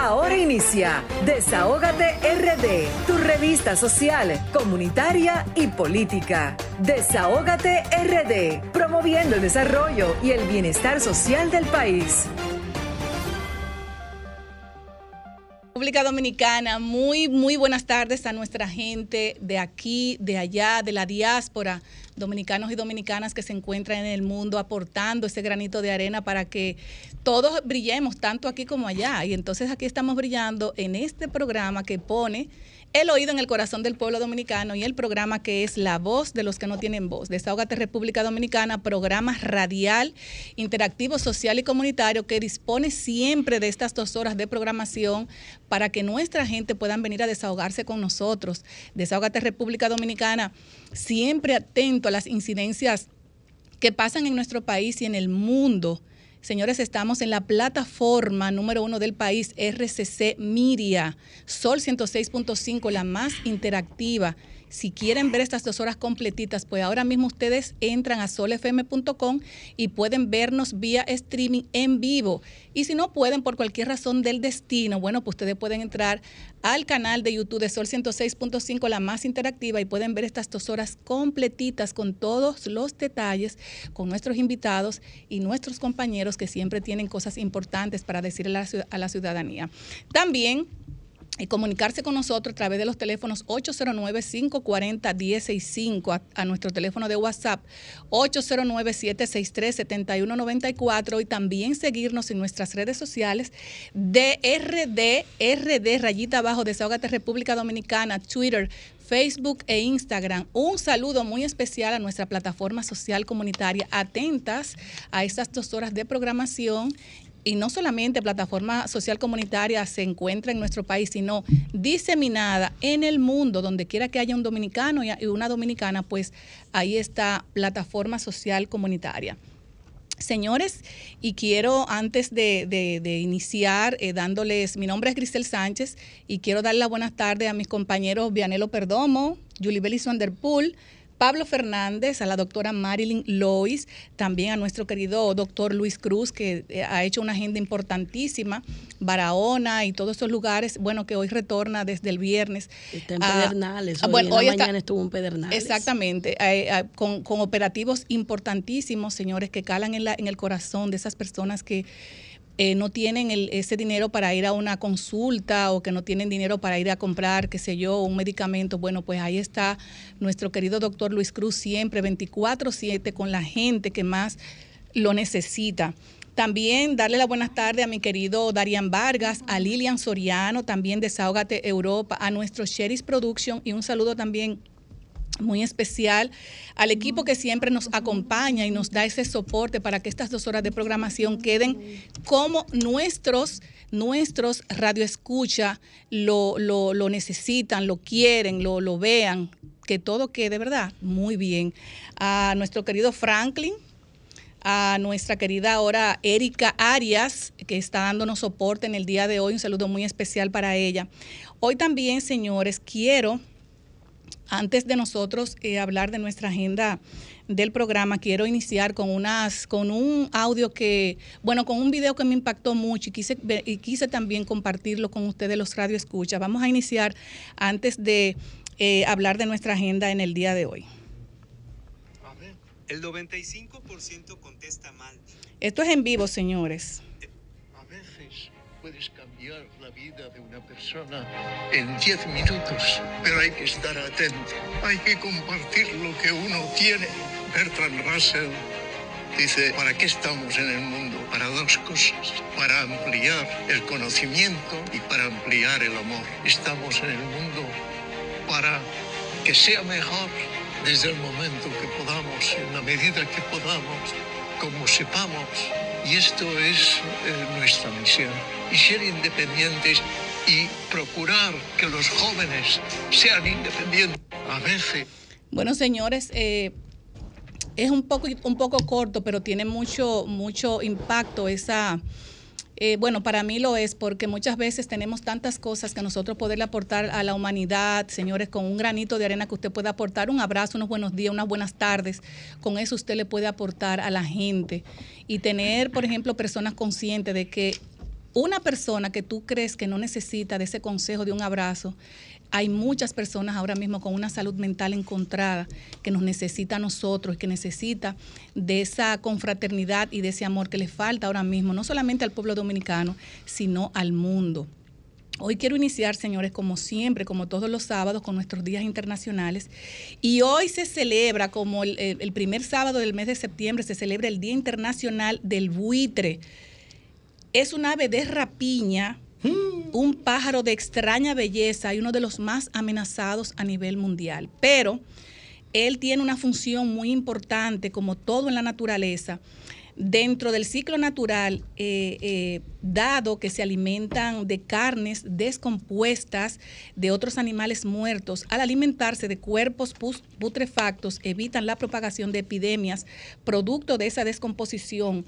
Ahora inicia Desahógate RD, tu revista social, comunitaria y política. Desahógate RD, promoviendo el desarrollo y el bienestar social del país. República Dominicana, muy, muy buenas tardes a nuestra gente de aquí, de allá, de la diáspora, dominicanos y dominicanas que se encuentran en el mundo aportando ese granito de arena para que todos brillemos, tanto aquí como allá. Y entonces aquí estamos brillando en este programa que pone el oído en el corazón del pueblo dominicano y el programa que es La Voz de los que no tienen voz. Desahogate República Dominicana, programa radial, interactivo, social y comunitario que dispone siempre de estas dos horas de programación para que nuestra gente puedan venir a desahogarse con nosotros. Desahogate República Dominicana, siempre atento a las incidencias que pasan en nuestro país y en el mundo Señores, estamos en la plataforma número uno del país, RCC Miria, Sol 106.5, la más interactiva si quieren ver estas dos horas completitas, pues ahora mismo ustedes entran a solfm.com y pueden vernos vía streaming en vivo. Y si no pueden por cualquier razón del destino, bueno, pues ustedes pueden entrar al canal de YouTube de Sol 106.5, la más interactiva, y pueden ver estas dos horas completitas con todos los detalles, con nuestros invitados y nuestros compañeros que siempre tienen cosas importantes para decirle a la ciudadanía. También y comunicarse con nosotros a través de los teléfonos 809-540-165, a, nuestro teléfono de WhatsApp 809-763-7194 y también seguirnos en nuestras redes sociales DRD, RD, rayita abajo, Desahogate República Dominicana, Twitter, Facebook e Instagram. Un saludo muy especial a nuestra plataforma social comunitaria, atentas a estas dos horas de programación y no solamente plataforma social comunitaria se encuentra en nuestro país, sino diseminada en el mundo, donde quiera que haya un dominicano y una dominicana, pues ahí está plataforma social comunitaria. Señores, y quiero antes de, iniciar eh, dándoles, mi nombre es Grisel Sánchez y quiero dar la buenas tardes a mis compañeros Vianelo Perdomo, Julie Bellis Vanderpool, Pablo Fernández, a la doctora Marilyn Lois, también a nuestro querido doctor Luis Cruz, que eh, ha hecho una agenda importantísima, Barahona y todos esos lugares, bueno, que hoy retorna desde el viernes. Está en Pedernales, hoy, bueno, hoy mañana estuvo en Pedernales. Exactamente, eh, eh, con, operativos importantísimos, señores, que calan en, la, en el corazón de esas personas que eh, no tienen ese dinero para ir a una consulta o que no tienen dinero para ir a comprar, qué sé yo, un medicamento, bueno, pues ahí está nuestro querido doctor Luis Cruz siempre 24/7 con la gente que más lo necesita. También darle la buenas tardes a mi querido Darian Vargas, a Lilian Soriano, también Desahógate Europa, a nuestro Sheris Production y un saludo también muy especial al equipo que siempre nos acompaña y nos da ese soporte para que estas dos horas de programación queden como nuestros nuestros radioescucha lo, lo, lo necesitan, lo quieren, lo, lo vean, que todo quede, ¿verdad? Muy bien. A nuestro querido Franklin, a nuestra querida ahora Erika Arias, que está dándonos soporte en el día de hoy. Un saludo muy especial para ella. Hoy también, señores, quiero antes de nosotros eh, hablar de nuestra agenda del programa, quiero iniciar con unas, con un audio que, bueno, con un video que me impactó mucho y quise, y quise también compartirlo con ustedes los radio escucha. Vamos a iniciar antes de eh, hablar de nuestra agenda en el día de hoy. A ver, el 95% contesta mal. Esto es en vivo, señores. A veces puedes vida de una persona en 10 minutos, pero hay que estar atento, hay que compartir lo que uno tiene. Bertrand Russell dice, ¿para qué estamos en el mundo? Para dos cosas, para ampliar el conocimiento y para ampliar el amor. Estamos en el mundo para que sea mejor desde el momento que podamos, en la medida que podamos, como sepamos. Y esto es eh, nuestra misión. Y ser independientes y procurar que los jóvenes sean independientes. A veces. Bueno, señores, eh, es un poco, un poco corto, pero tiene mucho, mucho impacto esa eh, bueno, para mí lo es porque muchas veces tenemos tantas cosas que nosotros poderle aportar a la humanidad, señores, con un granito de arena que usted puede aportar, un abrazo, unos buenos días, unas buenas tardes, con eso usted le puede aportar a la gente. Y tener, por ejemplo, personas conscientes de que una persona que tú crees que no necesita de ese consejo, de un abrazo, hay muchas personas ahora mismo con una salud mental encontrada que nos necesita a nosotros, que necesita de esa confraternidad y de ese amor que le falta ahora mismo, no solamente al pueblo dominicano, sino al mundo. Hoy quiero iniciar, señores, como siempre, como todos los sábados, con nuestros días internacionales. Y hoy se celebra, como el, el primer sábado del mes de septiembre, se celebra el Día Internacional del Buitre. Es un ave de rapiña un pájaro de extraña belleza y uno de los más amenazados a nivel mundial. Pero él tiene una función muy importante, como todo en la naturaleza. Dentro del ciclo natural, eh, eh, dado que se alimentan de carnes descompuestas de otros animales muertos, al alimentarse de cuerpos putrefactos, evitan la propagación de epidemias producto de esa descomposición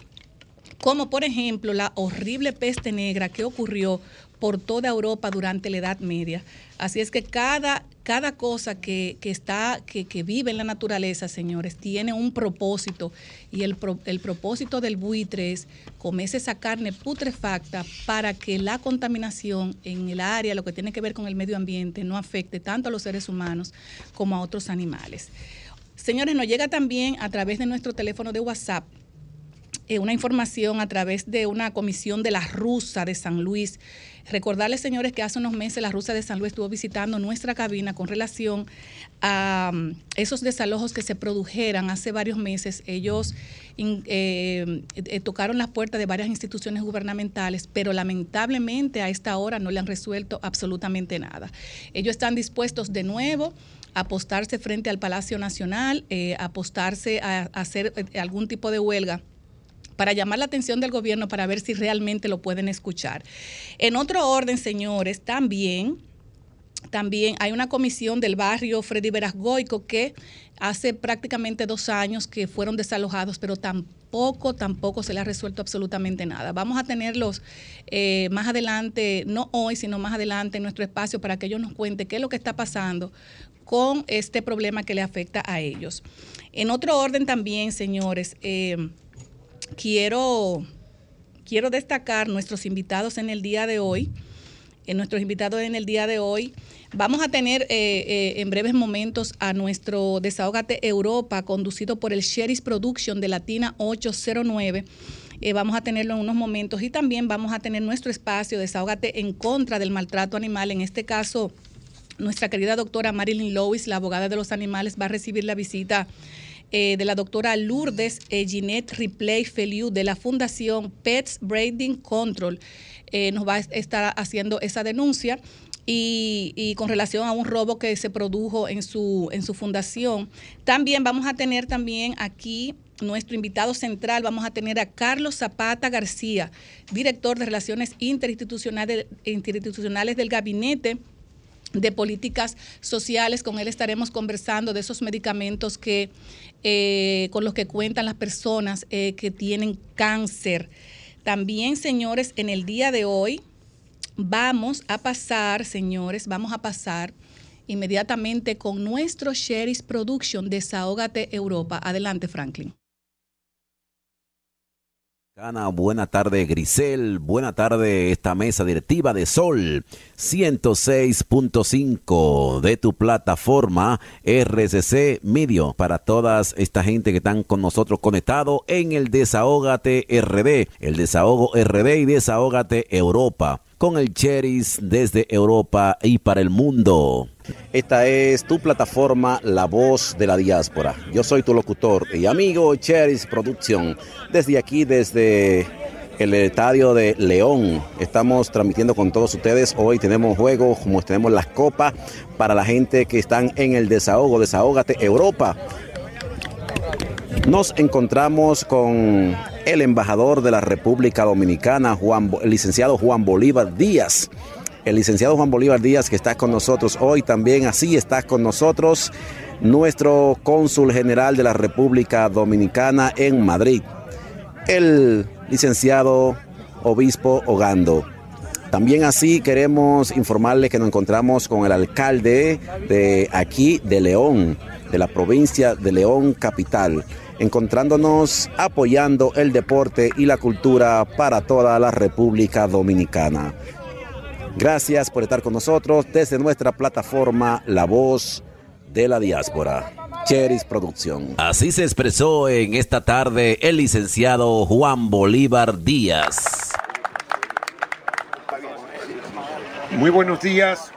como por ejemplo la horrible peste negra que ocurrió por toda Europa durante la Edad Media. Así es que cada, cada cosa que, está, que, vive en la naturaleza, señores, tiene un propósito. Y el, el propósito del buitre es comerse esa carne putrefacta para que la contaminación en el área, lo que tiene que ver con el medio ambiente, no afecte tanto a los seres humanos como a otros animales. Señores, nos llega también a través de nuestro teléfono de WhatsApp eh, una información a través de una comisión de la Rusa de San Luis. Recordarles, señores, que hace unos meses la Rusa de San Luis estuvo visitando nuestra cabina con relación a um, esos desalojos que se produjeran hace varios meses. Ellos eh, eh, tocaron las puertas de varias instituciones gubernamentales, pero lamentablemente a esta hora no le han resuelto absolutamente nada. Ellos están dispuestos de nuevo apostarse frente al Palacio Nacional, apostarse a hacer algún tipo de huelga para llamar la atención del gobierno para ver si realmente lo pueden escuchar. En otro orden, señores, también también hay una comisión del barrio Freddy Verasgoico que hace prácticamente dos años que fueron desalojados, pero tampoco, tampoco se le ha resuelto absolutamente nada. Vamos a tenerlos eh, más adelante, no hoy, sino más adelante en nuestro espacio para que ellos nos cuenten qué es lo que está pasando con este problema que le afecta a ellos. En otro orden también, señores, eh, quiero, quiero destacar nuestros invitados en el día de hoy. En nuestros invitados en el día de hoy. Vamos a tener eh, eh, en breves momentos a nuestro Desahogate Europa, conducido por el Sheris Production de Latina 809. Eh, vamos a tenerlo en unos momentos y también vamos a tener nuestro espacio Desahogate en contra del maltrato animal. En este caso, nuestra querida doctora Marilyn Lewis, la abogada de los animales, va a recibir la visita eh, de la doctora Lourdes eh, Ginette Ripley Feliu de la Fundación Pets Breeding Control. Eh, nos va a estar haciendo esa denuncia. Y, con relación a un robo que se produjo en su, en su fundación. También vamos a tener también aquí nuestro invitado central, vamos a tener a Carlos Zapata García, director de Relaciones Interinstitucionales, institucionales del Gabinete de políticas sociales. Con él estaremos conversando de esos medicamentos que, eh, con los que cuentan las personas eh, que tienen cáncer. También, señores, en el día de hoy vamos a pasar, señores, vamos a pasar inmediatamente con nuestro Sherry's Production Desahógate Europa. Adelante, Franklin. Buena tarde Grisel, buena tarde esta mesa directiva de Sol 106.5 de tu plataforma RCC Medio para todas esta gente que están con nosotros conectados en el Desahógate RD, el Desahogo RD y Desahógate Europa con el Cheris desde Europa y para el mundo. Esta es tu plataforma La Voz de la Diáspora. Yo soy tu locutor y amigo Cheris Producción. Desde aquí, desde el estadio de León. Estamos transmitiendo con todos ustedes. Hoy tenemos juegos, como tenemos las copas para la gente que están en el desahogo. Desahógate Europa. Nos encontramos con el embajador de la República Dominicana, Juan, el licenciado Juan Bolívar Díaz. El licenciado Juan Bolívar Díaz que está con nosotros hoy también, así está con nosotros nuestro cónsul general de la República Dominicana en Madrid, el licenciado obispo Ogando. También así queremos informarles que nos encontramos con el alcalde de aquí de León, de la provincia de León Capital, encontrándonos apoyando el deporte y la cultura para toda la República Dominicana. Gracias por estar con nosotros desde nuestra plataforma La Voz de la Diáspora. Cheris Producción. Así se expresó en esta tarde el licenciado Juan Bolívar Díaz. Muy buenos días.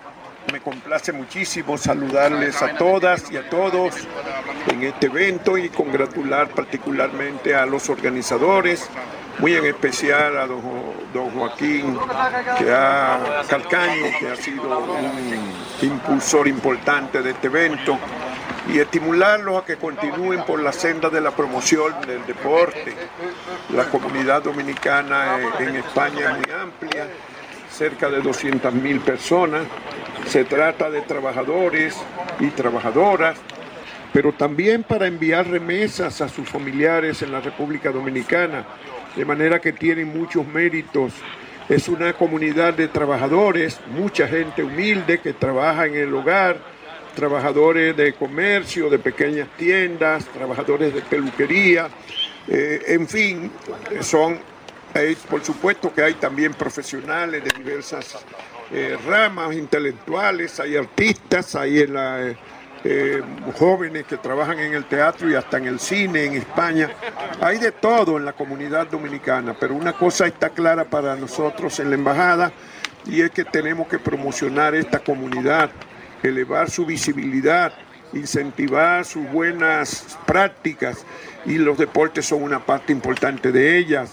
Me complace muchísimo saludarles a todas y a todos en este evento y congratular particularmente a los organizadores, muy en especial a don, Joaquín que ha, Calcaño, que ha sido un impulsor importante de este evento, y estimularlos a que continúen por la senda de la promoción del deporte. La comunidad dominicana en España es muy amplia, cerca de 200.000 personas. Se trata de trabajadores y trabajadoras pero también para enviar remesas a sus familiares en la República Dominicana, de manera que tienen muchos méritos. Es una comunidad de trabajadores, mucha gente humilde que trabaja en el hogar, trabajadores de comercio, de pequeñas tiendas, trabajadores de peluquería, eh, en fin, son, por supuesto que hay también profesionales de diversas eh, ramas intelectuales, hay artistas, hay en la eh, jóvenes que trabajan en el teatro y hasta en el cine en España. Hay de todo en la comunidad dominicana, pero una cosa está clara para nosotros en la embajada y es que tenemos que promocionar esta comunidad, elevar su visibilidad, incentivar sus buenas prácticas y los deportes son una parte importante de ellas.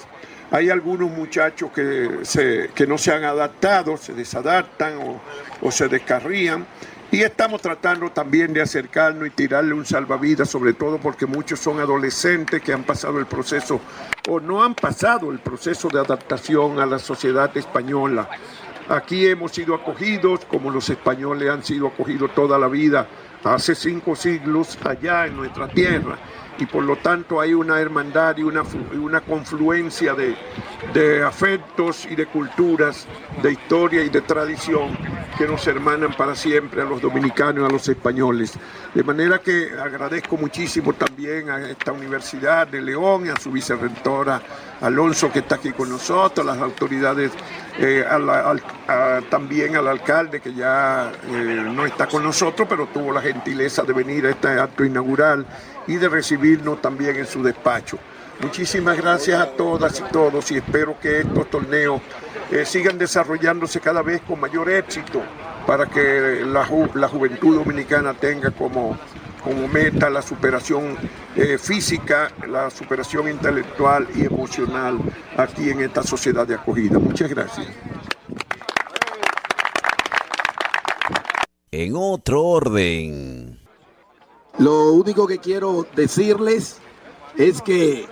Hay algunos muchachos que, se, que no se han adaptado, se desadaptan o, o se descarrían y estamos tratando también de acercarnos y tirarle un salvavidas, sobre todo porque muchos son adolescentes que han pasado el proceso o no han pasado el proceso de adaptación a la sociedad española. Aquí hemos sido acogidos como los españoles han sido acogidos toda la vida, hace cinco siglos allá en nuestra tierra y por lo tanto hay una hermandad y una, una confluencia de, de, afectos y de culturas, de historia y de tradición que nos hermanan para siempre a los dominicanos y a los españoles. De manera que agradezco muchísimo también a esta Universidad de León y a su vicerrectora Alonso que está aquí con nosotros, a las autoridades, eh, también al alcalde que ya eh, no está con nosotros, pero tuvo la gentileza de venir a este acto inaugural y de recibirnos también en su despacho. Muchísimas gracias a todas y todos y espero que estos torneos eh, sigan desarrollándose cada vez con mayor éxito para que la, juventud dominicana tenga como, meta la superación eh, física, la superación intelectual y emocional aquí en esta sociedad de acogida. Muchas gracias. En otro orden. Lo único que quiero decirles es que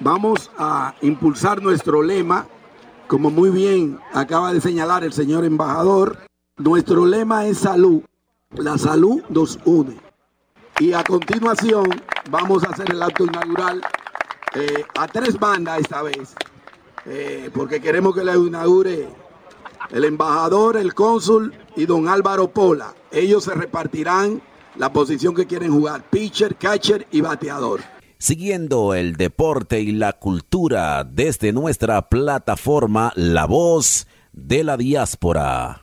vamos a impulsar nuestro lema, como muy bien acaba de señalar el señor embajador. Nuestro lema es salud. La salud nos une. Y a continuación vamos a hacer el acto inaugural eh, a tres bandas esta vez, eh, porque queremos que la inaugure el embajador, el cónsul y don Álvaro Pola. Ellos se repartirán la posición que quieren jugar, pitcher, catcher y bateador. Siguiendo el deporte y la cultura desde nuestra plataforma La Voz de la Diáspora.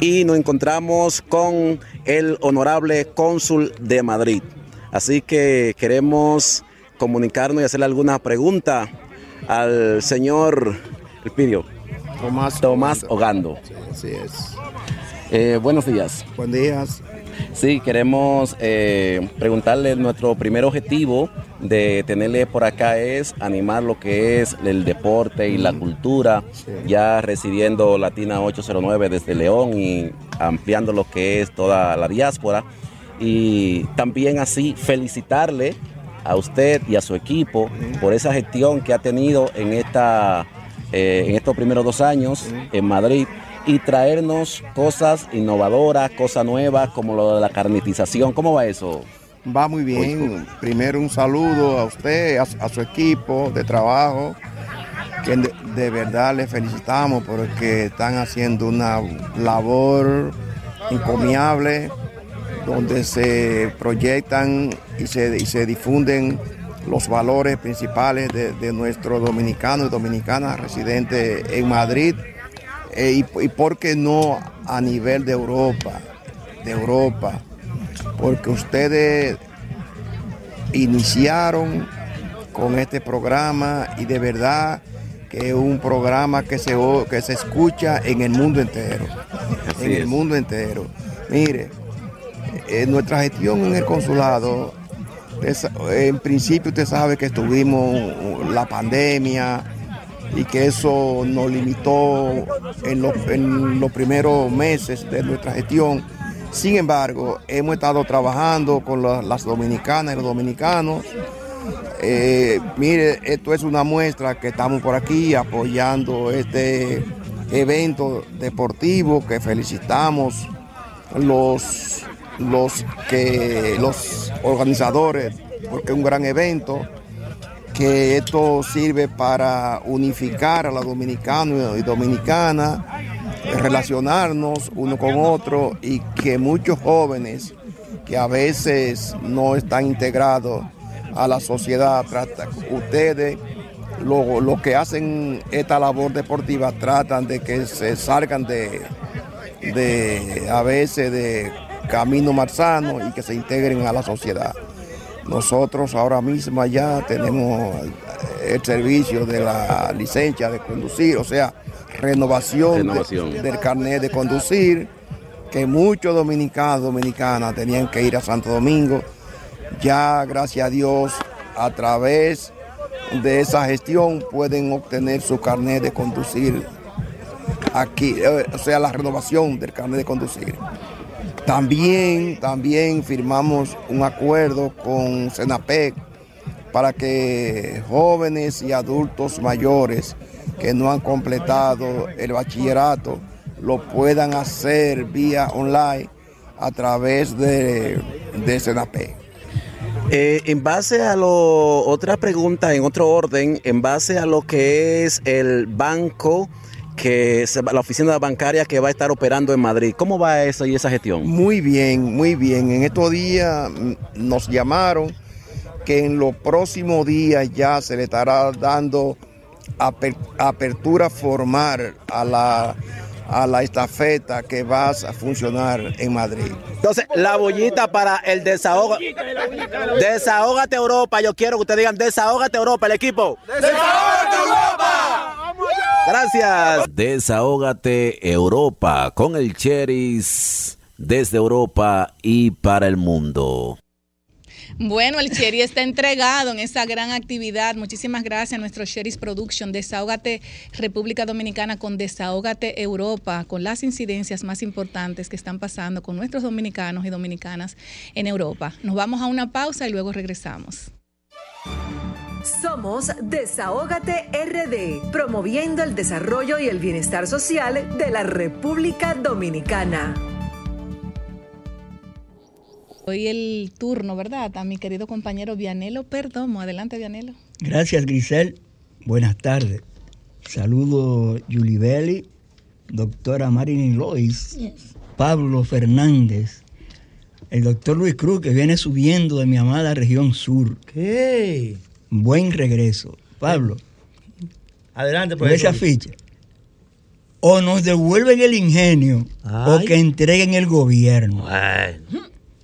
Y nos encontramos con el honorable cónsul de Madrid. Así que queremos comunicarnos y hacerle alguna pregunta al señor Elpidio. Tomás, Tomás Ogando. Sí, así es. Eh, buenos días. Buenos días. Sí, queremos eh, preguntarle, nuestro primer objetivo de tenerle por acá es animar lo que es el deporte y la cultura, ya residiendo Latina 809 desde León y ampliando lo que es toda la diáspora. Y también así felicitarle a usted y a su equipo por esa gestión que ha tenido en, esta, eh, en estos primeros dos años en Madrid y traernos cosas innovadoras, cosas nuevas, como lo de la carnetización. ¿Cómo va eso? Va muy bien. Primero un saludo a usted, a, su equipo de trabajo, que de, verdad le felicitamos porque están haciendo una labor encomiable donde se proyectan y se, y se difunden los valores principales de, nuestros dominicanos y dominicanas residentes en Madrid eh, y, y por qué no a nivel de Europa, de Europa, porque ustedes iniciaron con este programa y de verdad que es un programa que se, que se escucha en el mundo entero, en el mundo entero. Mire, en nuestra gestión en el consulado en principio usted sabe que estuvimos la pandemia y que eso nos limitó en los, primeros meses de nuestra gestión. Sin embargo, hemos estado trabajando con las dominicanas y los dominicanos. Eh, mire, esto es una muestra que estamos por aquí apoyando este evento deportivo que felicitamos los los que los organizadores, porque es un gran evento, que esto sirve para unificar a los dominicanos y dominicanas, relacionarnos uno con otro y que muchos jóvenes que a veces no están integrados a la sociedad, ustedes lo, que hacen esta labor deportiva tratan de que se salgan de, de a veces de camino más sano y que se integren a la sociedad. Nosotros ahora mismo ya tenemos el servicio de la licencia de conducir, o sea, renovación, del carnet de conducir, que muchos dominicanos, dominicanas tenían que ir a Santo Domingo. Ya, gracias a Dios, a través de esa gestión pueden obtener su carnet de conducir aquí, eh, o sea, la renovación del carnet de conducir. También, también firmamos un acuerdo con Senapec para que jóvenes y adultos mayores que no han completado el bachillerato lo puedan hacer vía online a través de, de. Eh, en base a lo, otra pregunta en otro orden, en base a lo que es el banco que la oficina bancaria que va a estar operando en Madrid. ¿Cómo va eso y esa gestión? Muy bien, muy bien. En estos días mm, nos llamaron que en los próximos días ya se le estará dando apertura formal a la a la estafeta que va a funcionar en Madrid. Entonces, la bollita para el desahogo. Desahógate Europa. Yo quiero que ustedes digan desahógate Europa, el equipo. Desahógate Europa. Gracias. Desahógate Europa con el Cheris desde Europa y para el mundo. Bueno, el Cherry está entregado en esa gran actividad. Muchísimas gracias a nuestro Cherry's Production. Desahógate República Dominicana con Desahógate Europa, con las incidencias más importantes que están pasando con nuestros dominicanos y dominicanas en Europa. Nos vamos a una pausa y luego regresamos. Somos Desahógate RD, promoviendo el desarrollo y el bienestar social de la República Dominicana. Hoy el turno, ¿verdad? A mi querido compañero Vianelo Perdomo. Adelante, Vianelo. Gracias, Grisel. Buenas tardes. Saludo Belli, doctora Marilyn Lois, Pablo Fernández, el doctor Luis Cruz, que viene subiendo de mi amada región sur. ¿Qué? buen regreso. Pablo. Adelante, por esa ficha. O nos devuelven el ingenio o que entreguen el gobierno.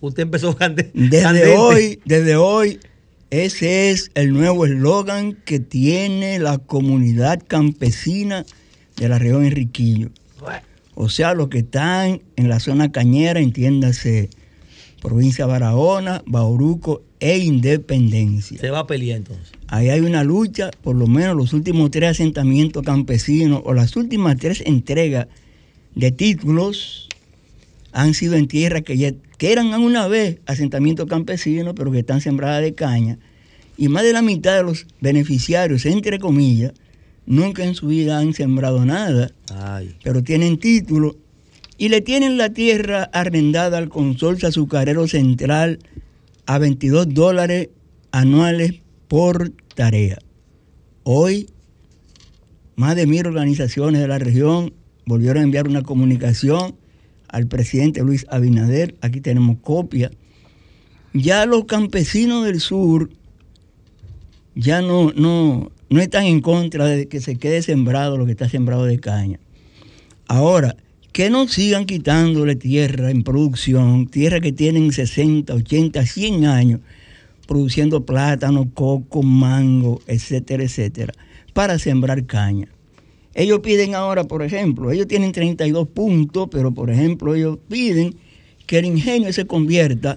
Usted empezó Desde hoy, desde hoy, ese es el nuevo eslogan que tiene la comunidad campesina de la región Enriquillo. O sea, los que están en la zona cañera, entiéndase, provincia Barahona, Bauruco e Independencia. Se va a pelear entonces. Ahí hay una lucha, por lo menos los últimos tres asentamientos campesinos o las últimas tres entregas de títulos han sido en tierra que, ya, que eran una vez asentamientos campesinos, pero que están sembradas de caña. Y más de la mitad de los beneficiarios, entre comillas, nunca en su vida han sembrado nada, pero tienen título y le tienen la tierra arrendada al consorcio azucarero central a 22 dólares anuales por tarea. Hoy, más de mil organizaciones de la región volvieron a enviar una comunicación al presidente Luis Abinader. Aquí tenemos copia. Ya los campesinos del sur ya no, no, no están en contra de que se quede sembrado lo que está sembrado de caña. Ahora, que no sigan quitándole tierra en producción, tierra que tienen 60, 80, 100 años, produciendo plátano, coco, mango, etcétera, etcétera, para sembrar caña. Ellos piden ahora, por ejemplo, ellos tienen 32 puntos, pero por ejemplo ellos piden que el ingenio se convierta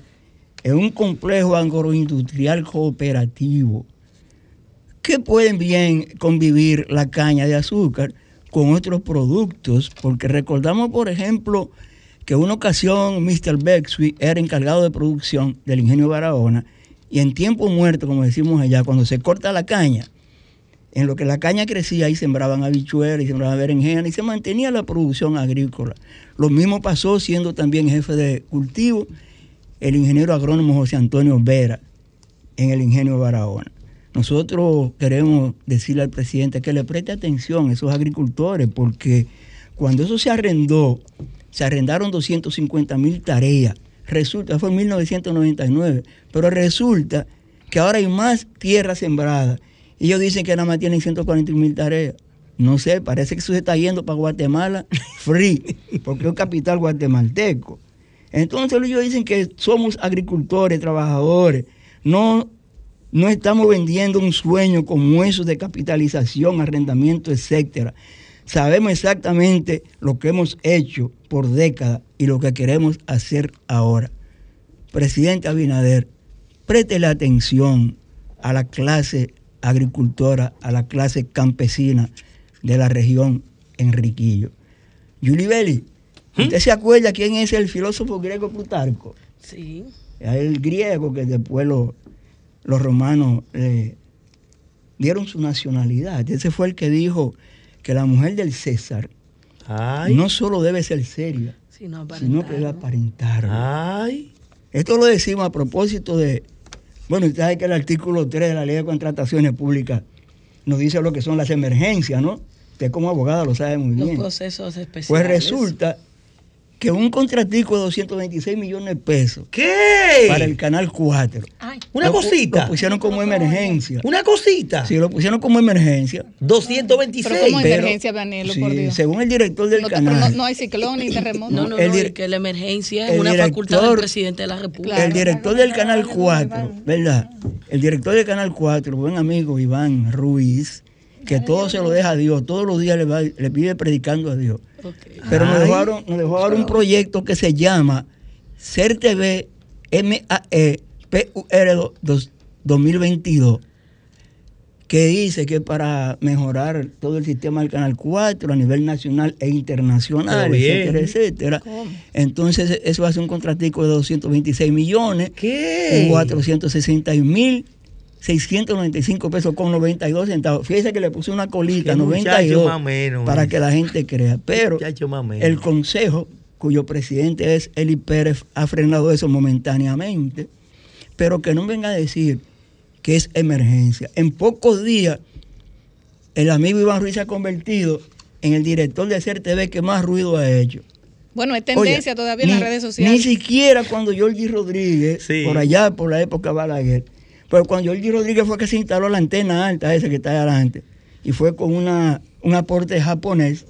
en un complejo agroindustrial cooperativo que pueden bien convivir la caña de azúcar con otros productos, porque recordamos, por ejemplo, que una ocasión Mr. Bexby era encargado de producción del ingenio Barahona y en tiempo muerto, como decimos allá, cuando se corta la caña, en lo que la caña crecía, ahí sembraban habichuelas y sembraban berenjena y se mantenía la producción agrícola. Lo mismo pasó siendo también jefe de cultivo el ingeniero agrónomo José Antonio Vera en el ingenio Barahona. Nosotros queremos decirle al presidente que le preste atención a esos agricultores porque cuando eso se arrendó, se arrendaron 250 mil tareas. Resulta, fue en 1999, pero resulta que ahora hay más tierra sembrada y ellos dicen que nada más tienen 140 mil tareas. No sé, parece que eso se está yendo para Guatemala free, porque es un capital guatemalteco. Entonces ellos dicen que somos agricultores, trabajadores, no, no estamos vendiendo un sueño como eso de capitalización, arrendamiento, etcétera. Sabemos exactamente lo que hemos hecho por décadas y lo que queremos hacer ahora. Presidente Abinader, la atención a la clase agricultora, a la clase campesina de la región Enriquillo. Yuli Belli, ¿Mm? ¿usted se acuerda quién es el filósofo griego Plutarco? Sí. El griego que después los romanos dieron su nacionalidad. Ese fue el que dijo que la mujer del César no solo debe ser seria, sino, que debe aparentar. Esto lo decimos a propósito de bueno, usted sabe que el artículo 3 de la Ley de Contrataciones Públicas nos dice lo que son las emergencias, ¿no? Usted como abogada lo sabe muy bien. Los procesos especiales. Pues resulta que un contratico de 226 millones de pesos. ¿Qué? Para el Canal 4. una cosita. Lo pusieron como emergencia. Una cosita. Sí, lo pusieron como emergencia. 226. Pero como emergencia, Daniel, por Dios. Según el director del canal. No, hay ciclón ni terremoto. No, no, no, que la emergencia es una facultad del presidente de la República. el director del Canal 4, ¿verdad? El director del Canal 4, buen amigo Iván Ruiz, que todo se lo deja a Dios, todos los días le, va, le pide predicando a Dios. Pero nos dejaron, nos dejó un proyecto que se llama CERTV MAE PUR 2022 que dice que para mejorar todo el sistema del Canal 4 a nivel nacional e internacional, etcétera, etcétera. Entonces, eso ser un contratico de 226 millones, ¿Qué? 460 mil 695 pesos con 92 centavos. Fíjese que le puse una colita, 92, para que la gente crea. Pero el consejo, cuyo presidente es Eli Pérez, ha frenado eso momentáneamente. Pero que no venga a decir que es emergencia. En pocos días, el amigo Iván Ruiz se ha convertido en el director de CERTV que más ruido ha hecho. Bueno, es tendencia todavía en las redes sociales. Ni siquiera cuando Jorge Rodríguez, por allá, por la época Balaguer, pero cuando Jorge Rodríguez fue que se instaló la antena alta esa que está ahí adelante, y fue con una, un aporte japonés,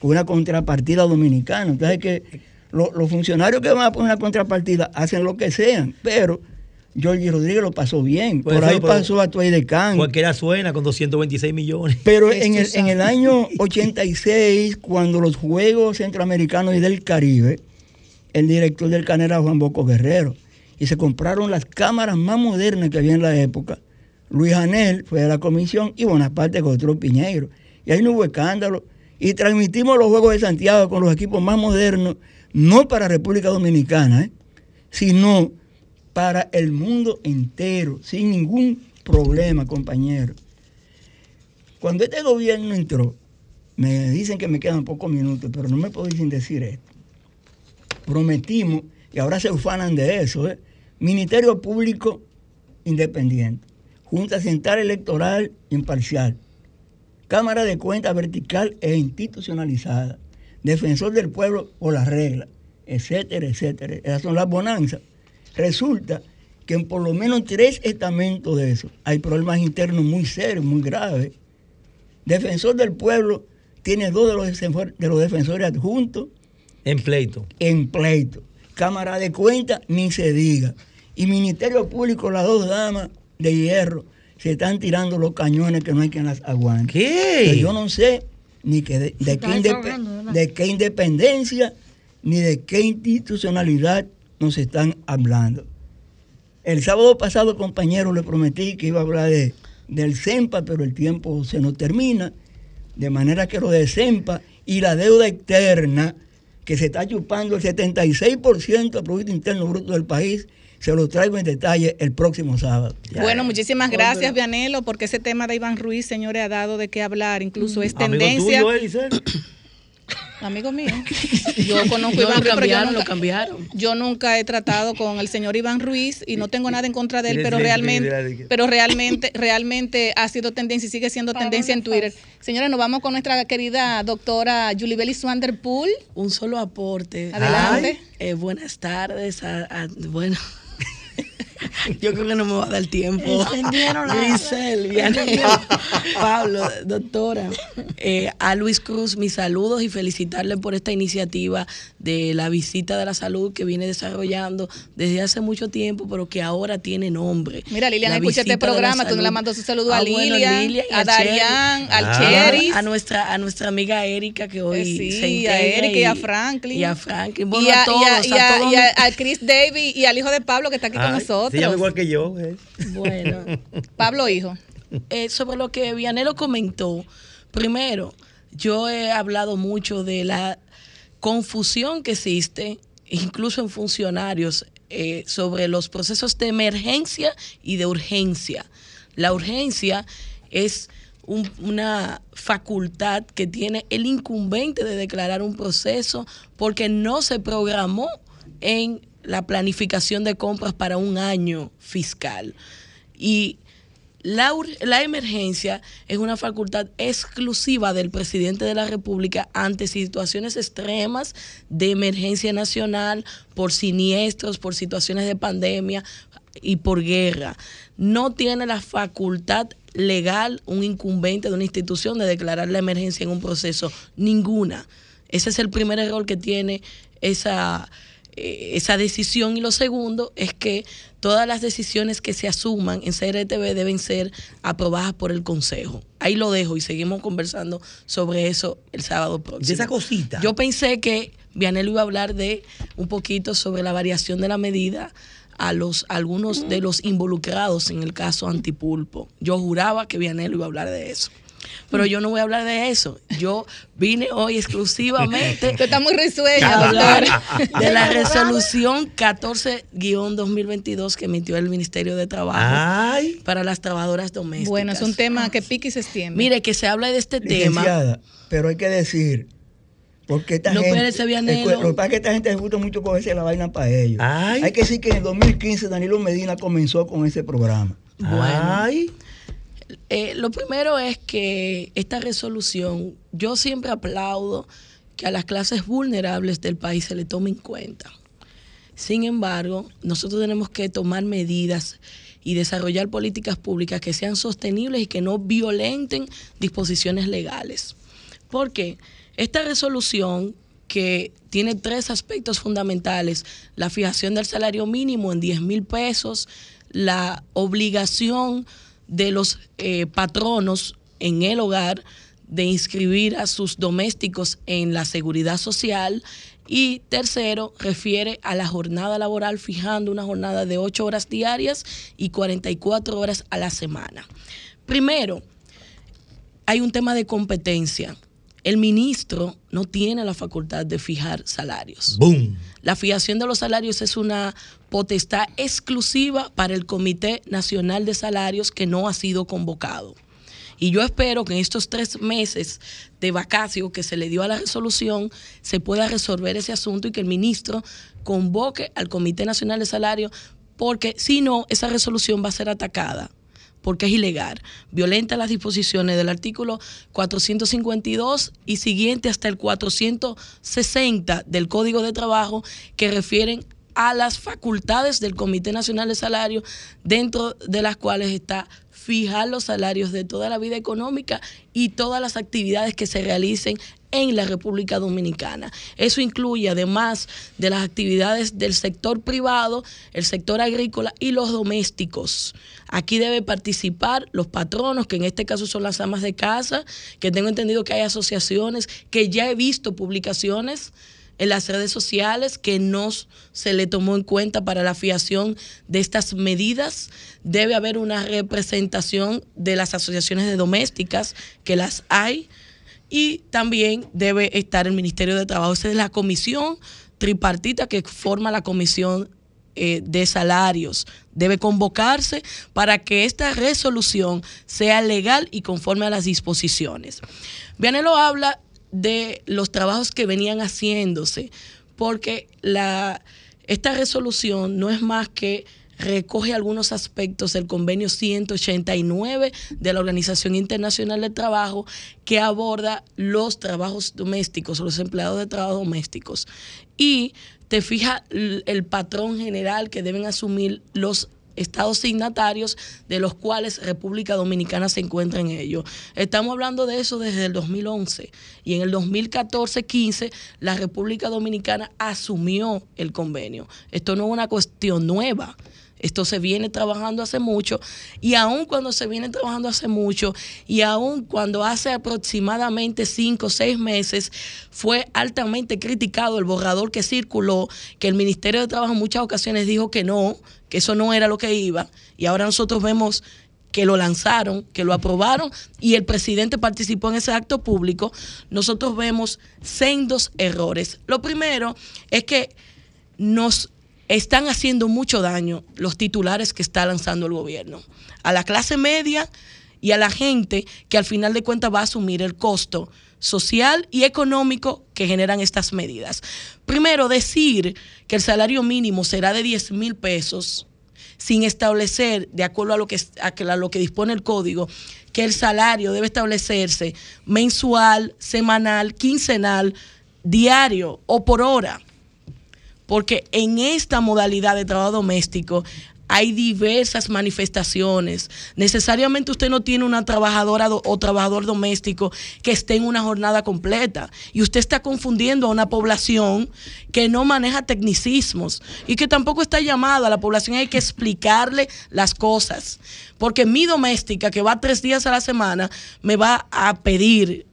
con una contrapartida dominicana. Entonces, que los funcionarios que van a poner una contrapartida hacen lo que sean, pero Jorge Rodríguez lo pasó bien. Por ahí pasó a Tuay de Can. Cualquiera suena con 226 millones. Pero en el, en el año 86, cuando los Juegos Centroamericanos y del Caribe, el director del CAN era Juan Boco Guerrero y se compraron las cámaras más modernas que había en la época. Luis Anel fue de la comisión y Bonaparte otro Piñeiro. Y ahí no hubo escándalo. Y transmitimos los Juegos de Santiago con los equipos más modernos, no para República Dominicana, ¿eh? sino para el mundo entero, sin ningún problema, compañero. Cuando este gobierno entró, me dicen que me quedan pocos minutos, pero no me puedo sin decir esto. Prometimos, y ahora se ufanan de eso, ¿eh? Ministerio Público Independiente, Junta Central Electoral Imparcial, Cámara de Cuentas Vertical e Institucionalizada, Defensor del Pueblo o las reglas, etcétera, etcétera. Esas son las bonanzas. Resulta que en por lo menos tres estamentos de eso hay problemas internos muy serios, muy graves. Defensor del pueblo tiene dos de los, de los defensores adjuntos En pleito. en pleito. Cámara de Cuentas, ni se diga. Y Ministerio Público, las dos damas de hierro, se están tirando los cañones que no hay quien las aguante. ¿Qué? Pero yo no sé ni que de, de qué indepe- de qué independencia ni de qué institucionalidad nos están hablando. El sábado pasado, compañero, le prometí que iba a hablar de, del CEMPA, pero el tiempo se nos termina. De manera que lo de CEMPA y la deuda externa, que se está chupando el 76% del Producto Interno Bruto del país, se lo traigo en detalle el próximo sábado. Bueno, muchísimas gracias, Vianelo, porque ese tema de Iván Ruiz, señores, ha dado de qué hablar. Incluso es Amigo tendencia. tuyo, Eliseo. Amigo mío. Yo conozco a Iván Ruiz, pero yo cambiaron, nunca, lo cambiaron. yo nunca he tratado con el señor Iván Ruiz y no tengo nada en contra de él, pero realmente, pero realmente, realmente ha sido tendencia y sigue siendo tendencia en Twitter. Señores, nos vamos con nuestra querida doctora Julie Belly Swanderpool. Un solo aporte. Adelante. Eh, buenas tardes. a- a- bueno. Yo creo que no me va a dar tiempo. Grisel, Pablo, doctora. Eh, a Luis Cruz, mis saludos y felicitarle por esta iniciativa de la visita de la salud que viene desarrollando desde hace mucho tiempo, pero que ahora tiene nombre. Mira, Lilian, escucha este programa, tú no le mandas un saludo a Ah, bueno, Lilian, Lilian y a Darían, Cherry. al Ah. Cheris. A nuestra, a nuestra amiga Erika que hoy Eh, sí, se a Erika y a Franklin. Y a Franklin. Bueno, y a, a todos, y a- a y a- todos y a- a Chris David y al hijo de Pablo que está aquí con Ay, nosotros. Se llama igual que yo. eh. Bueno. Pablo hijo. Eh, sobre lo que Vianelo comentó, primero, yo he hablado mucho de la confusión que existe, incluso en funcionarios, eh, sobre los procesos de emergencia y de urgencia. La urgencia es un- una facultad que tiene el incumbente de declarar un proceso porque no se programó en la planificación de compras para un año fiscal. Y la, la emergencia es una facultad exclusiva del presidente de la República ante situaciones extremas de emergencia nacional, por siniestros, por situaciones de pandemia y por guerra. No tiene la facultad legal un incumbente de una institución de declarar la emergencia en un proceso, ninguna. Ese es el primer error que tiene esa, esa decisión. Y lo segundo es que todas las decisiones que se asuman en CRTV deben ser aprobadas por el Consejo. Ahí lo dejo y seguimos conversando sobre eso el sábado próximo. De esa cosita. Yo pensé que Vianelo iba a hablar de un poquito sobre la variación de la medida a los algunos de los involucrados en el caso Antipulpo. Yo juraba que Vianelo iba a hablar de eso. Pero yo no voy a hablar de eso. Yo vine hoy exclusivamente Tú estás muy risueña, a hablar doctora. de la resolución 14-2022 que emitió el Ministerio de Trabajo para las trabajadoras domésticas. Bueno, es un tema que pique y se extiende. Mire, que se habla de este tema. Pero hay que decir, porque esta No, gente, el- lo que pasa es que esta gente les gusta mucho cogerse la vaina para ellos. Hay que decir que en el 2015 Danilo Medina comenzó con ese programa. Bueno. Eh, lo primero es que esta resolución, yo siempre aplaudo que a las clases vulnerables del país se le tome en cuenta. Sin embargo, nosotros tenemos que tomar medidas y desarrollar políticas públicas que sean sostenibles y que no violenten disposiciones legales. Porque esta resolución que tiene tres aspectos fundamentales, la fijación del salario mínimo en 10 mil pesos, la obligación de los eh, patronos en el hogar de inscribir a sus domésticos en la seguridad social y tercero, refiere a la jornada laboral fijando una jornada de 8 horas diarias y 44 horas a la semana. Primero, hay un tema de competencia. El ministro no tiene la facultad de fijar salarios. Boom. La fijación de los salarios es una potestad exclusiva para el Comité Nacional de Salarios que no ha sido convocado. Y yo espero que en estos tres meses de vacacio que se le dio a la resolución se pueda resolver ese asunto y que el ministro convoque al Comité Nacional de Salarios, porque si no, esa resolución va a ser atacada porque es ilegal, violenta las disposiciones del artículo 452 y siguiente hasta el 460 del Código de Trabajo que refieren a las facultades del Comité Nacional de Salario, dentro de las cuales está fijar los salarios de toda la vida económica y todas las actividades que se realicen en la República Dominicana. Eso incluye, además de las actividades del sector privado, el sector agrícola y los domésticos. Aquí debe participar los patronos, que en este caso son las amas de casa, que tengo entendido que hay asociaciones, que ya he visto publicaciones en las redes sociales que no se le tomó en cuenta para la fiación de estas medidas. Debe haber una representación de las asociaciones de domésticas, que las hay, y también debe estar el Ministerio de Trabajo. Esa es la comisión tripartita que forma la comisión eh, de salarios. Debe convocarse para que esta resolución sea legal y conforme a las disposiciones. Vianelo habla de los trabajos que venían haciéndose, porque la, esta resolución no es más que recoge algunos aspectos del convenio 189 de la Organización Internacional del Trabajo que aborda los trabajos domésticos, los empleados de trabajo domésticos. Y te fija el patrón general que deben asumir los estados signatarios de los cuales República Dominicana se encuentra en ello. Estamos hablando de eso desde el 2011 y en el 2014-15 la República Dominicana asumió el convenio. Esto no es una cuestión nueva. Esto se viene trabajando hace mucho y aun cuando se viene trabajando hace mucho y aun cuando hace aproximadamente cinco o seis meses fue altamente criticado el borrador que circuló, que el Ministerio de Trabajo en muchas ocasiones dijo que no, que eso no era lo que iba y ahora nosotros vemos que lo lanzaron, que lo aprobaron y el presidente participó en ese acto público, nosotros vemos sendos errores. Lo primero es que nos están haciendo mucho daño los titulares que está lanzando el gobierno. A la clase media y a la gente que al final de cuentas va a asumir el costo social y económico que generan estas medidas. Primero, decir que el salario mínimo será de 10 mil pesos sin establecer, de acuerdo a lo, que, a lo que dispone el código, que el salario debe establecerse mensual, semanal, quincenal, diario o por hora porque en esta modalidad de trabajo doméstico hay diversas manifestaciones. Necesariamente usted no tiene una trabajadora o trabajador doméstico que esté en una jornada completa. Y usted está confundiendo a una población que no maneja tecnicismos y que tampoco está llamada. A la población hay que explicarle las cosas. Porque mi doméstica, que va tres días a la semana, me va a pedir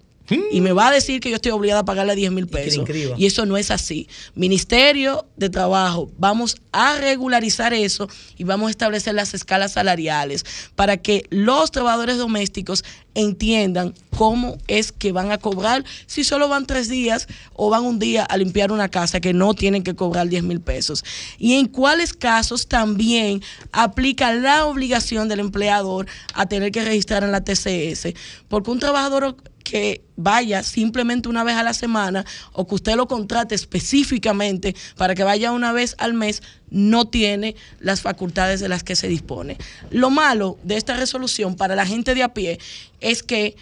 y me va a decir que yo estoy obligada a pagarle 10 mil pesos. Y eso no es así. Ministerio de Trabajo, vamos a regularizar eso y vamos a establecer las escalas salariales para que los trabajadores domésticos entiendan cómo es que van a cobrar si solo van tres días o van un día a limpiar una casa que no tienen que cobrar 10 mil pesos. Y en cuáles casos también aplica la obligación del empleador a tener que registrar en la TCS. Porque un trabajador que vaya simplemente una vez a la semana o que usted lo contrate específicamente para que vaya una vez al mes, no tiene las facultades de las que se dispone. Lo malo de esta resolución para la gente de a pie es que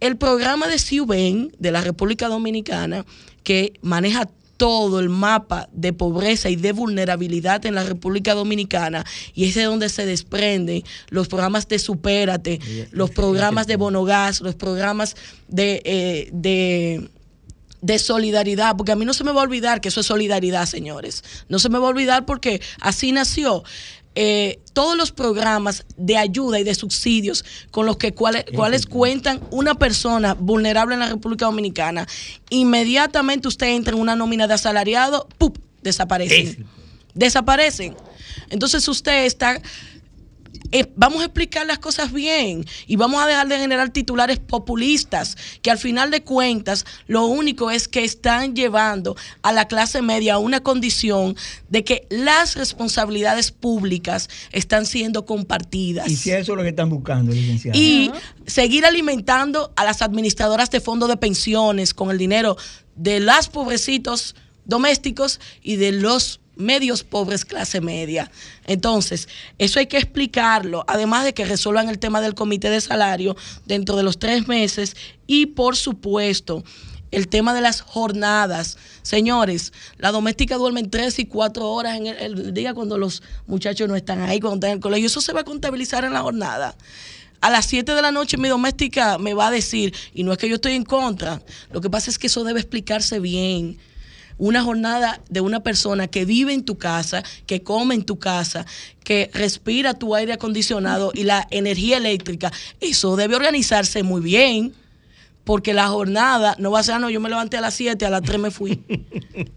el programa de CIUBEN de la República Dominicana, que maneja todo el mapa de pobreza y de vulnerabilidad en la República Dominicana y es de donde se desprenden los programas de Supérate, los programas de Bonogas, los programas de, eh, de de solidaridad, porque a mí no se me va a olvidar que eso es solidaridad, señores. No se me va a olvidar porque así nació. Eh, todos los programas de ayuda y de subsidios con los que cuales, cuales cuentan una persona vulnerable en la República Dominicana, inmediatamente usted entra en una nómina de asalariado, ¡pum! desaparecen. Desaparecen. Entonces usted está eh, vamos a explicar las cosas bien y vamos a dejar de generar titulares populistas que al final de cuentas lo único es que están llevando a la clase media a una condición de que las responsabilidades públicas están siendo compartidas. Y si eso es lo que están buscando, licenciado. Y seguir alimentando a las administradoras de fondos de pensiones con el dinero de las pobrecitos domésticos y de los medios pobres clase media. Entonces, eso hay que explicarlo, además de que resuelvan el tema del comité de salario dentro de los tres meses y, por supuesto, el tema de las jornadas. Señores, la doméstica duermen tres y cuatro horas en el, día cuando los muchachos no están ahí, cuando están en el colegio. Eso se va a contabilizar en la jornada. A las 7 de la noche mi doméstica me va a decir, y no es que yo estoy en contra, lo que pasa es que eso debe explicarse bien. Una jornada de una persona que vive en tu casa, que come en tu casa, que respira tu aire acondicionado y la energía eléctrica, eso debe organizarse muy bien. Porque la jornada no va a ser, ah, no, yo me levanté a las 7, a las 3 me fui.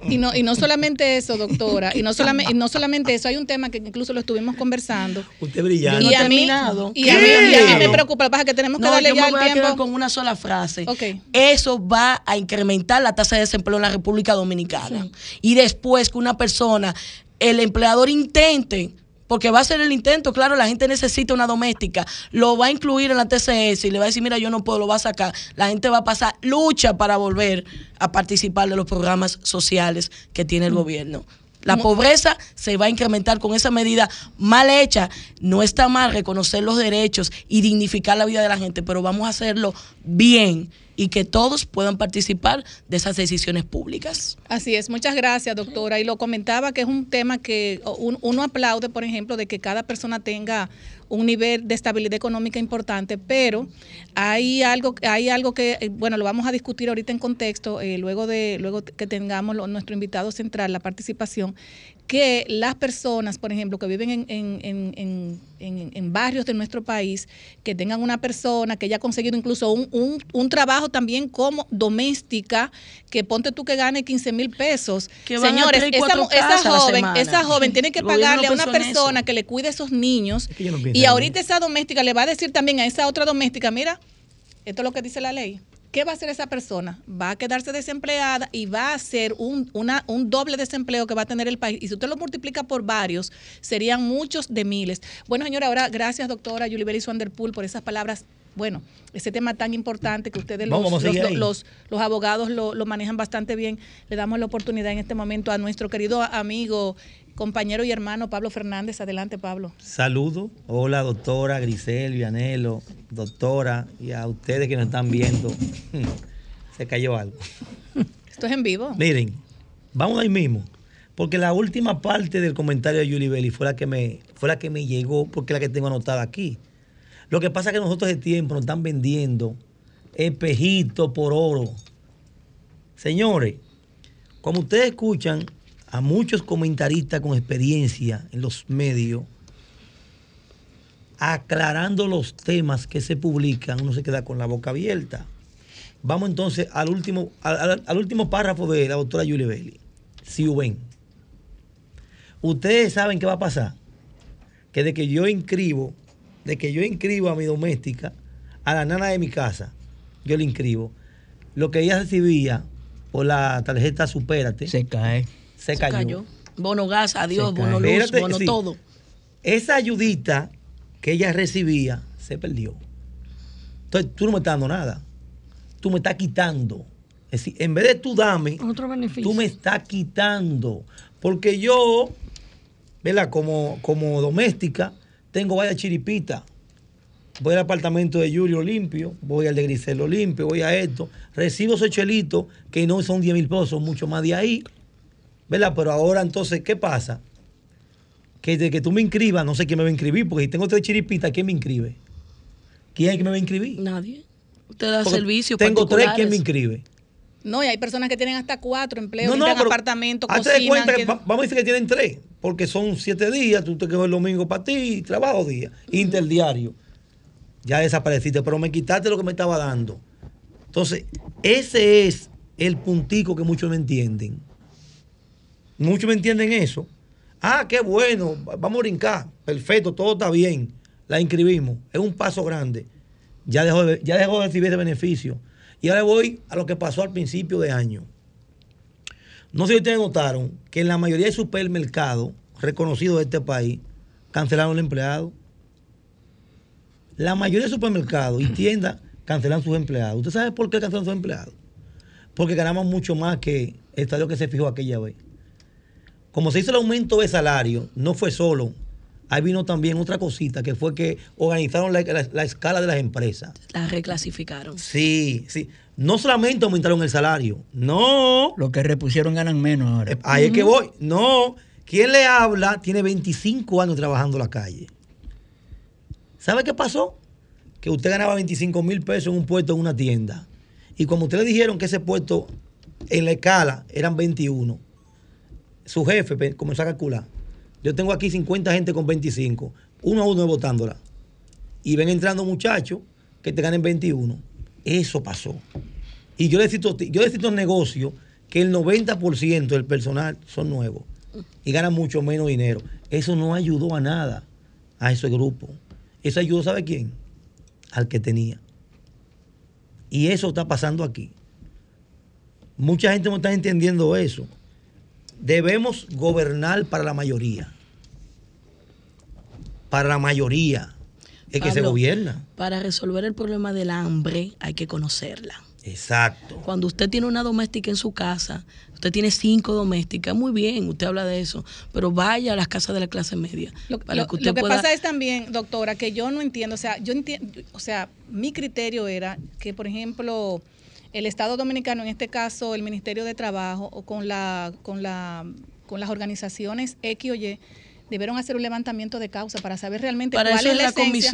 Y no, y no solamente eso, doctora, y no, solamente, y no solamente eso, hay un tema que incluso lo estuvimos conversando. Usted brillante. Y a mí, y a mí, y a mí me preocupa, lo que pasa es que tenemos que No, darle yo ya me el voy a quedar tiempo. con una sola frase. Ok. Eso va a incrementar la tasa de desempleo en la República Dominicana. Y después que una persona, el empleador intente, porque va a ser el intento, claro, la gente necesita una doméstica, lo va a incluir en la TCS y le va a decir, mira, yo no puedo, lo va a sacar. La gente va a pasar lucha para volver a participar de los programas sociales que tiene el gobierno. La pobreza se va a incrementar con esa medida mal hecha. No está mal reconocer los derechos y dignificar la vida de la gente, pero vamos a hacerlo bien y que todos puedan participar de esas decisiones públicas. Así es, muchas gracias, doctora. Y lo comentaba que es un tema que uno aplaude, por ejemplo, de que cada persona tenga un nivel de estabilidad económica importante, pero hay algo, hay algo que, eh, bueno, lo vamos a discutir ahorita en contexto, eh, luego de, luego que tengamos nuestro invitado central, la participación, que las personas, por ejemplo, que viven en, en- en- en- en- en barrios de nuestro país, que tengan una persona que haya conseguido incluso un, un- un trabajo también como doméstica, que ponte tú que gane 15 mil pesos. Señores, esa, esa joven, esa joven tiene que pagarle a una persona que le cuide a esos niños. que no y ahorita esa doméstica le va a decir también a esa otra doméstica, mira, esto es lo que dice la ley. ¿Qué va a hacer esa persona? Va a quedarse desempleada y va a hacer un, una- un doble desempleo que va a tener el país. Y si usted lo multiplica por varios, serían muchos de miles. Bueno, señora, ahora gracias, doctora Yuliberi Swanderpool, por esas palabras. Bueno, ese tema tan importante que ustedes los, Vamos, los- los abogados lo, lo manejan bastante bien. Le damos la oportunidad en este momento a nuestro querido amigo, compañero y hermano Pablo Fernández. Adelante, Pablo. Saludo. Hola, doctora Grisel, Vianelo, doctora, y a ustedes que nos están viendo. Se cayó algo. Esto es en vivo. Miren, vamos ahí mismo. Porque la última parte del comentario de Yuli Belli fue la que me, fue la que me llegó, porque es la que tengo anotada aquí. Lo que pasa es que nosotros de tiempo nos están vendiendo espejito por oro. Señores, como ustedes escuchan a muchos comentaristas con experiencia en los medios, aclarando los temas que se publican, uno se queda con la boca abierta. Vamos entonces al último, al, último párrafo de la doctora Julie Bailey. Si ven. Ustedes saben qué va a pasar. Que de que yo inscribo, de que yo inscribo a mi doméstica, a la nana de mi casa, yo le inscribo. Lo que ella recibía por la tarjeta Supérate. Se cae. Se cayó. cayó. Bono gas, adiós, Se bono luz, Espérate, bono sí. todo. Esa ayudita que ella recibía se perdió. Entonces tú no me estás dando nada. Tú me estás quitando. Es decir, en vez de tú dame, Otro beneficio. tú me estás quitando. Porque yo, ¿verdad? Como, como doméstica, tengo varias chiripitas. Voy al apartamento de Julio limpio, voy al de Griselo limpio, voy a esto. Recibo esos chelitos que no son 10 mil pesos, son mucho más de ahí. ¿Verdad? Pero ahora entonces, ¿qué pasa? Que de que tú me inscribas, no sé quién me va a inscribir, porque si tengo tres chiripitas, ¿quién me inscribe? ¿Quién es que me va a inscribir? Nadie. Usted da Porque servicios Tengo tres. ¿quién me inscribe? No, y hay personas que tienen hasta cuatro empleos, No, no, pero apartamentos, de cuenta que que- va- vamos a decir que tienen tres, porque son siete días, tú te quedas el domingo para ti, trabajo día, interdiario. Ya desapareciste, pero me quitaste lo que me estaba dando. Entonces, ese es el puntico que muchos no entienden. Muchos me entienden eso. Ah, qué bueno, va- vamos a brincar. Perfecto, todo está bien. La inscribimos. Es un paso grande. Ya dejó de, ya dejó de recibir ese beneficio. Y ahora voy a lo que pasó al principio de año. No sé si ustedes notaron que en la mayoría de supermercados reconocidos de este país cancelaron el empleado. La mayoría de supermercados y tiendas cancelan sus empleados. ¿Usted sabe por qué cancelan sus empleados? Porque ganamos mucho más que el salario que se fijó aquella vez. Como se hizo el aumento de salario, no fue solo. Ahí vino también otra cosita, que fue que organizaron la, la- la escala de las empresas. La reclasificaron. Sí, sí. no solamente aumentaron el salario, no. Los que repusieron ganan menos ahora. Ahí es que voy. No. ¿Quién le habla? Tiene 25 años trabajando en la calle. ¿Sabe qué pasó? Que usted ganaba 25 mil pesos en un puesto en una tienda. Y como usted le dijeron que ese puesto en la escala eran 21, su jefe comenzó a calcular. Yo tengo aquí 50 gente con 25, uno a uno votándola. Y ven entrando muchachos que te ganen 21. Eso pasó. Y yo necesito, yo necesito negocios que el 90% del personal son nuevos y ganan mucho menos dinero. Eso no ayudó a nada a ese grupo. Eso ayudó, ¿sabe quién? Al que tenía. Y eso está pasando aquí. Mucha gente no está entendiendo eso. Debemos gobernar para la mayoría. Para la mayoría. Es que se gobierna. Para resolver el problema del hambre hay que conocerla. Exacto. Cuando usted tiene una doméstica en su casa, usted tiene cinco domésticas, muy bien, usted habla de eso, pero vaya a las casas de la clase media. Lo, para lo- que usted lo que pueda- pasa es también, doctora, que yo no entiendo, o sea, yo entiendo, o sea, mi criterio era que, por ejemplo, el Estado Dominicano, en este caso el Ministerio de Trabajo, o con la, con la, con las organizaciones X o Y, debieron hacer un levantamiento de causa para saber realmente Para cuál eso es es la, esencia,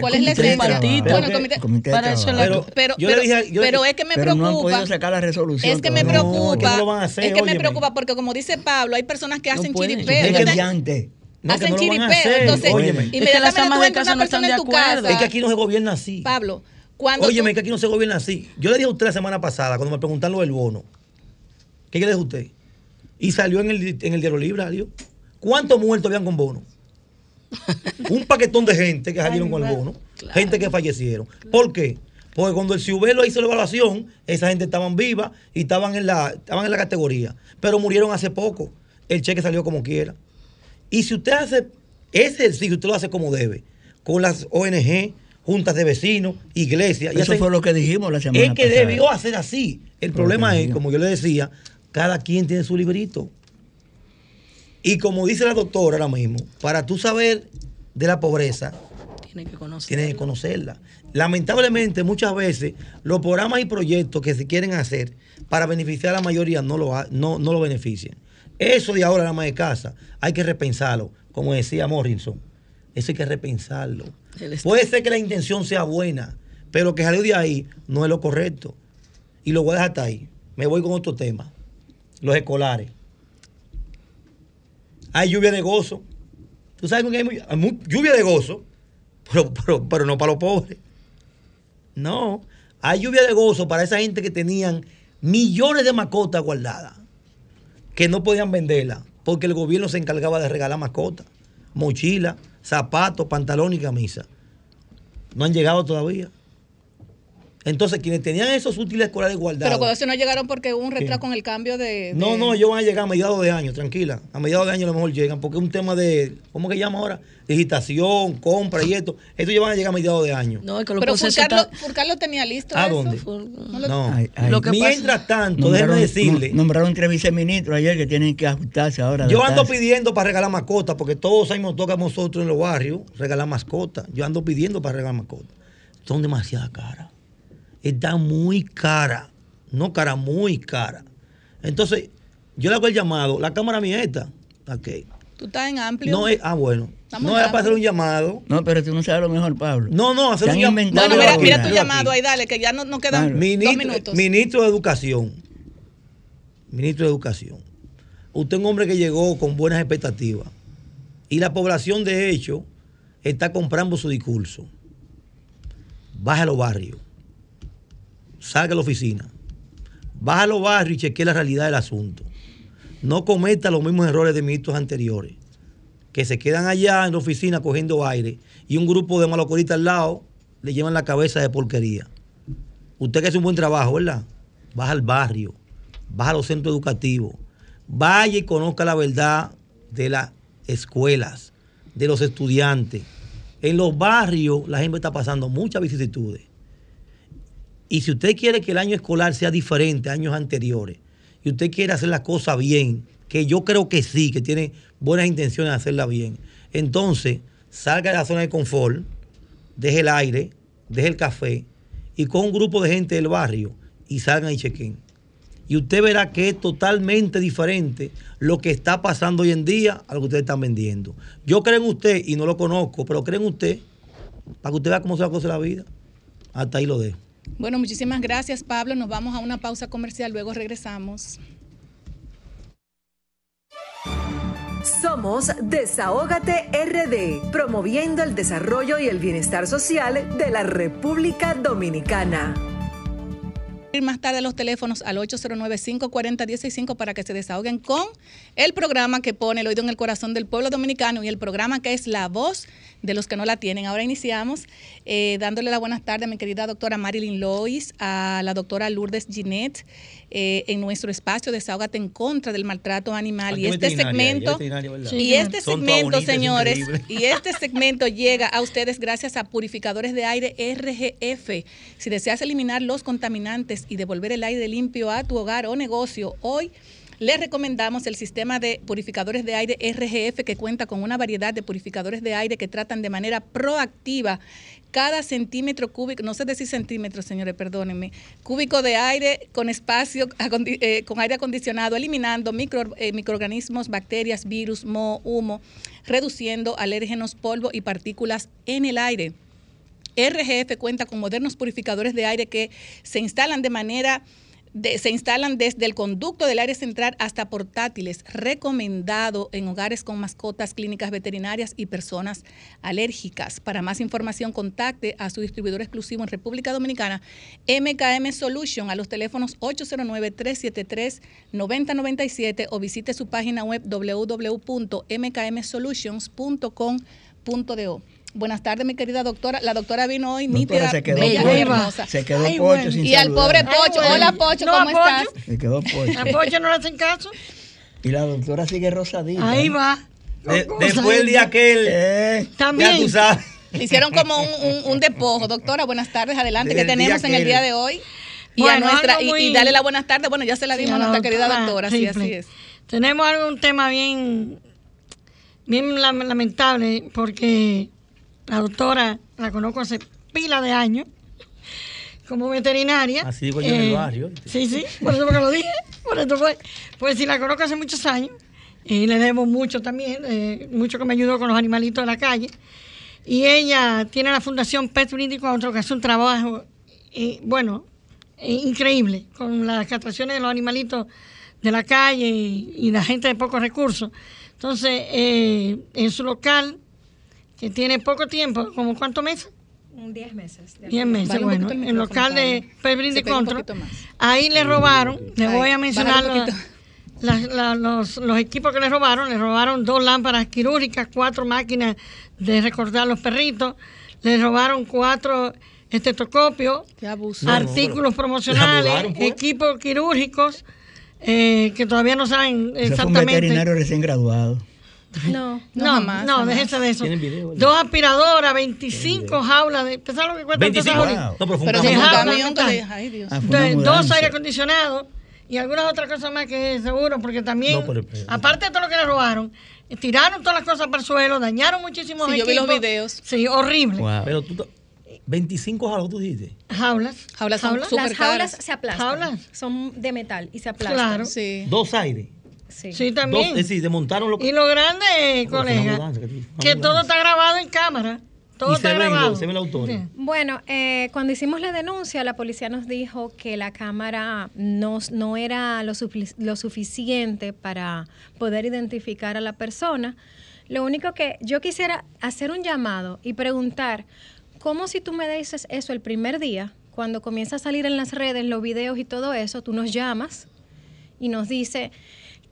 cuál es la esencia. trabajo. Bueno, el comité- comité de para eso es la- trabajo. pero, yo pero- dije- yo- pero es que me Pero preocupa. no han podido sacar la resolución. Es que me preocupa. que no lo van a hacer, es que me preocupa porque como dice Pablo, hay personas que No hacen chiripeo. Es que. No, que hacen chiripeo. Entonces, óyeme. Es que inmediatamente tú de entras a una no están persona de en tu acuerdo. casa. Es que aquí no se gobierna así. Pablo, cuando Óyeme, tú- que aquí no se gobierna así. Yo le dije a usted la semana pasada, cuando me preguntaron lo del bono, ¿qué le dije a usted? Y salió en el, en el diario libre, salió. ¿Cuántos muertos habían con bono? Un paquetón de gente que salieron con el bono, gente que fallecieron. ¿Por qué? Porque cuando el Ciubelo hizo la evaluación, esa gente estaban viva y estaban en, la, estaban en la categoría. Pero murieron hace poco. El cheque salió como quiera. Y si usted hace ese ejercicio, usted lo hace como debe, con las ONG, juntas de vecinos, iglesias. Eso hacen- fue lo que dijimos la semana es que pasada. debió hacer así. El problema es, como yo le decía, cada quien tiene su librito. Y como dice la doctora ahora mismo, para tú saber de la pobreza, Tiene que conocer. tienes que conocerla. Lamentablemente, muchas veces, los programas y proyectos que se quieren hacer para beneficiar a la mayoría no lo, ha- no, no lo benefician. Eso de ahora, la ama de casa, hay que repensarlo, como decía Morrison. Eso hay que repensarlo. Puede ser que la intención sea buena, pero que salió de ahí no es lo correcto. Y lo voy a dejar hasta ahí. Me voy con otro tema. Los escolares. Hay lluvia de gozo. ¿Tú sabes que hay, lluvia de gozo? Pero, pero, pero no para los pobres. No. Hay lluvia de gozo para esa gente que tenían millones de mascotas guardadas, que no podían venderlas, porque el gobierno se encargaba de regalar mascotas, mochila, zapatos, pantalón y camisa. No han llegado todavía. Entonces, quienes tenían esos útiles escolares guardados. Pero cuando eso no llegaron porque hubo un retraso con el cambio de, de- No, no, ellos van a llegar a mediados de año, tranquila. A mediados de año a lo mejor llegan, porque es un tema de, ¿cómo que llama ahora? Digitación, compra y esto. Esto ya van a llegar a mediados de año. No, es que los Pero Furcar lo, Furcar lo tenía listo. ¿A eso. dónde? No lo- No. Ay, ay. Lo que Mientras tanto, déjeme Nombraron- decirle, nom- Nombraron tres viceministros ayer que tienen que ajustarse ahora. yo ando pidiendo para regalar mascotas, porque todos años nos toca a nosotros en los barrios regalar mascotas. Yo ando pidiendo para regalar mascotas. Son demasiadas caras. Está muy cara. No cara, muy cara. Entonces, yo le hago el llamado. La cámara mía esta. Ok. Tú estás en amplio. No es, ah, bueno. Estamos no es para hacer un llamado. No, pero tú no sabes lo mejor, Pablo. No, no, hacer un han llam- inventado Bueno, mira, mira tu llamado ahí, dale, que ya no, no quedan Claro. dos minutos. ministro de Educación. Ministro de Educación. Usted es un hombre que llegó con buenas expectativas. Y la población, de hecho, está comprando su discurso. Baja a los barrios. Salga a la oficina. Baja a los barrios y chequee la realidad del asunto. No cometa los mismos errores de ministros anteriores. Que se quedan allá en la oficina cogiendo aire y un grupo de malocoritas al lado le llevan la cabeza de porquería. Usted que hace un buen trabajo, ¿verdad? Baja al barrio, baja a los centros educativos, vaya y conozca la verdad de las escuelas, de los estudiantes. En los barrios la gente está pasando muchas vicisitudes. Y si usted quiere que el año escolar sea diferente a años anteriores, y usted quiere hacer las cosas bien, que yo creo que sí, que tiene buenas intenciones de hacerla bien, entonces salga de la zona de confort, deje el aire, deje el café y con un grupo de gente del barrio y salgan y chequen. Y usted verá que es totalmente diferente lo que está pasando hoy en día a lo que ustedes están vendiendo. Yo creo en usted y no lo conozco, pero creo en usted para que usted vea cómo se va a cosa la vida. Hasta ahí lo dejo. Bueno, muchísimas gracias, Pablo. Nos vamos a una pausa comercial, luego regresamos. Somos Desahógate RD, promoviendo el desarrollo y el bienestar social de la República Dominicana más tarde los teléfonos al 809-540-165 para que se desahoguen con el programa que pone el oído en el corazón del pueblo dominicano y el programa que es La Voz de los que no la tienen. Ahora iniciamos eh, dándole la buenas tardes a mi querida doctora Marilyn Lois, a la doctora Lourdes Ginette, eh, en nuestro espacio Desahógate en contra del maltrato animal. Y este segmento, y este segmento, señores, y este segmento llega a ustedes gracias a purificadores de aire RGF. Si deseas eliminar los contaminantes y devolver el aire limpio a tu hogar o negocio, hoy les recomendamos el sistema de purificadores de aire RGF que cuenta con una variedad de purificadores de aire que tratan de manera proactiva cada centímetro cúbico, no sé decir centímetros, señores, perdónenme, cúbico de aire con espacio, eh, con aire acondicionado, eliminando eh, microorganismos, bacterias, virus, moho, humo, reduciendo alérgenos, polvo y partículas en el aire. RGF cuenta con modernos purificadores de aire que se instalan de manera se instalan desde el conducto del área central hasta portátiles, recomendado en hogares con mascotas, clínicas veterinarias y personas alérgicas. Para más información, contacte a su distribuidor exclusivo en República Dominicana, MKM Solution, a los teléfonos 809-373-9097 o visite su página web www.mkmsolutions.com.do. Buenas tardes, mi querida doctora. La doctora vino hoy nítida, se quedó bella, Pocho. hermosa. Se quedó Pocho sin Y al pobre Pocho. Ay, Hola, bueno. Pocho, No, ¿cómo Pocho. estás? Se quedó Pocho. A Pocho no le hacen caso. Y la doctora sigue rosadita. Ahí ¿eh? va. De- después el día que él. Eh, También. Ya tú sabes. Le hicieron como un, un- un despojo. Doctora, buenas tardes. Adelante, Del que tenemos en el día de hoy? Y, a Bueno, nuestra, y, dale la buenas tardes. Bueno, ya se la Sí, dimos a nuestra querida doctora. Sí, así es. Tenemos algo, un tema bien, bien lam- lamentable porque la doctora la conozco hace pila de años como veterinaria. Así digo yo en el Eh, barrio. Sí, sí, por eso que lo dije. Por eso fue. Pues sí, la conozco hace muchos años y le debo mucho también, eh, mucho que me ayudó con los animalitos de la calle. Y ella tiene la fundación Pet Brindis Control, que hace un trabajo, eh, bueno, eh, increíble con las castraciones de los animalitos de la calle y, y la gente de pocos recursos. Entonces, eh, en su local, que tiene poco tiempo, como cuántos meses? Un 10 meses. de 10 meses, un bueno, el local de pega un Control. Ahí le robaron, le Ay, voy a mencionar la- la- la- los, los equipos que le robaron. Le robaron dos lámparas quirúrgicas, cuatro máquinas de recortar los perritos, le robaron cuatro estetoscopios, artículos promocionales, ¿la mudaron, pues? equipos quirúrgicos eh, que todavía no saben Eso fue un exactamente. veterinario recién graduado. No. No, No, jamás, no, déjense de eso. Dos aspiradoras, 25 jaulas de. ¿Usted sabe lo que cuesta 25. esa No, pero fue un Pero camión que le... dejar. Ay, Dios. Ah, Entonces, dos aire acondicionados y algunas otras cosas más que seguro, porque también, No, pero- pero- aparte de todo lo que le robaron, eh, tiraron todas las cosas para el suelo, dañaron muchísimos Sí, yo vi los equipos. videos. Sí, horrible. Wow. Pero tú. 25 jalos tú dijiste. Jaulas. Jaulas son Jaulas. Las jaulas caras. se aplastan. Jaulas. Son de metal y se aplastan. Claro. Sí. Dos aires. Sí. Sí, Dos, también. es decir, desmontaron lo Y lo grande, eh, colega, mudanza que todo está grabado en cámara. Todo Y está se ven, grabado. los- se ven los. Sí. Bueno, eh, cuando hicimos la denuncia, la policía nos dijo que la cámara no, no era lo, lo suficiente para poder identificar a la persona. Lo único que yo quisiera hacer un llamado y preguntar, ¿cómo si tú me dices eso el primer día, cuando comienza a salir en las redes los videos y todo eso, tú nos llamas y nos dice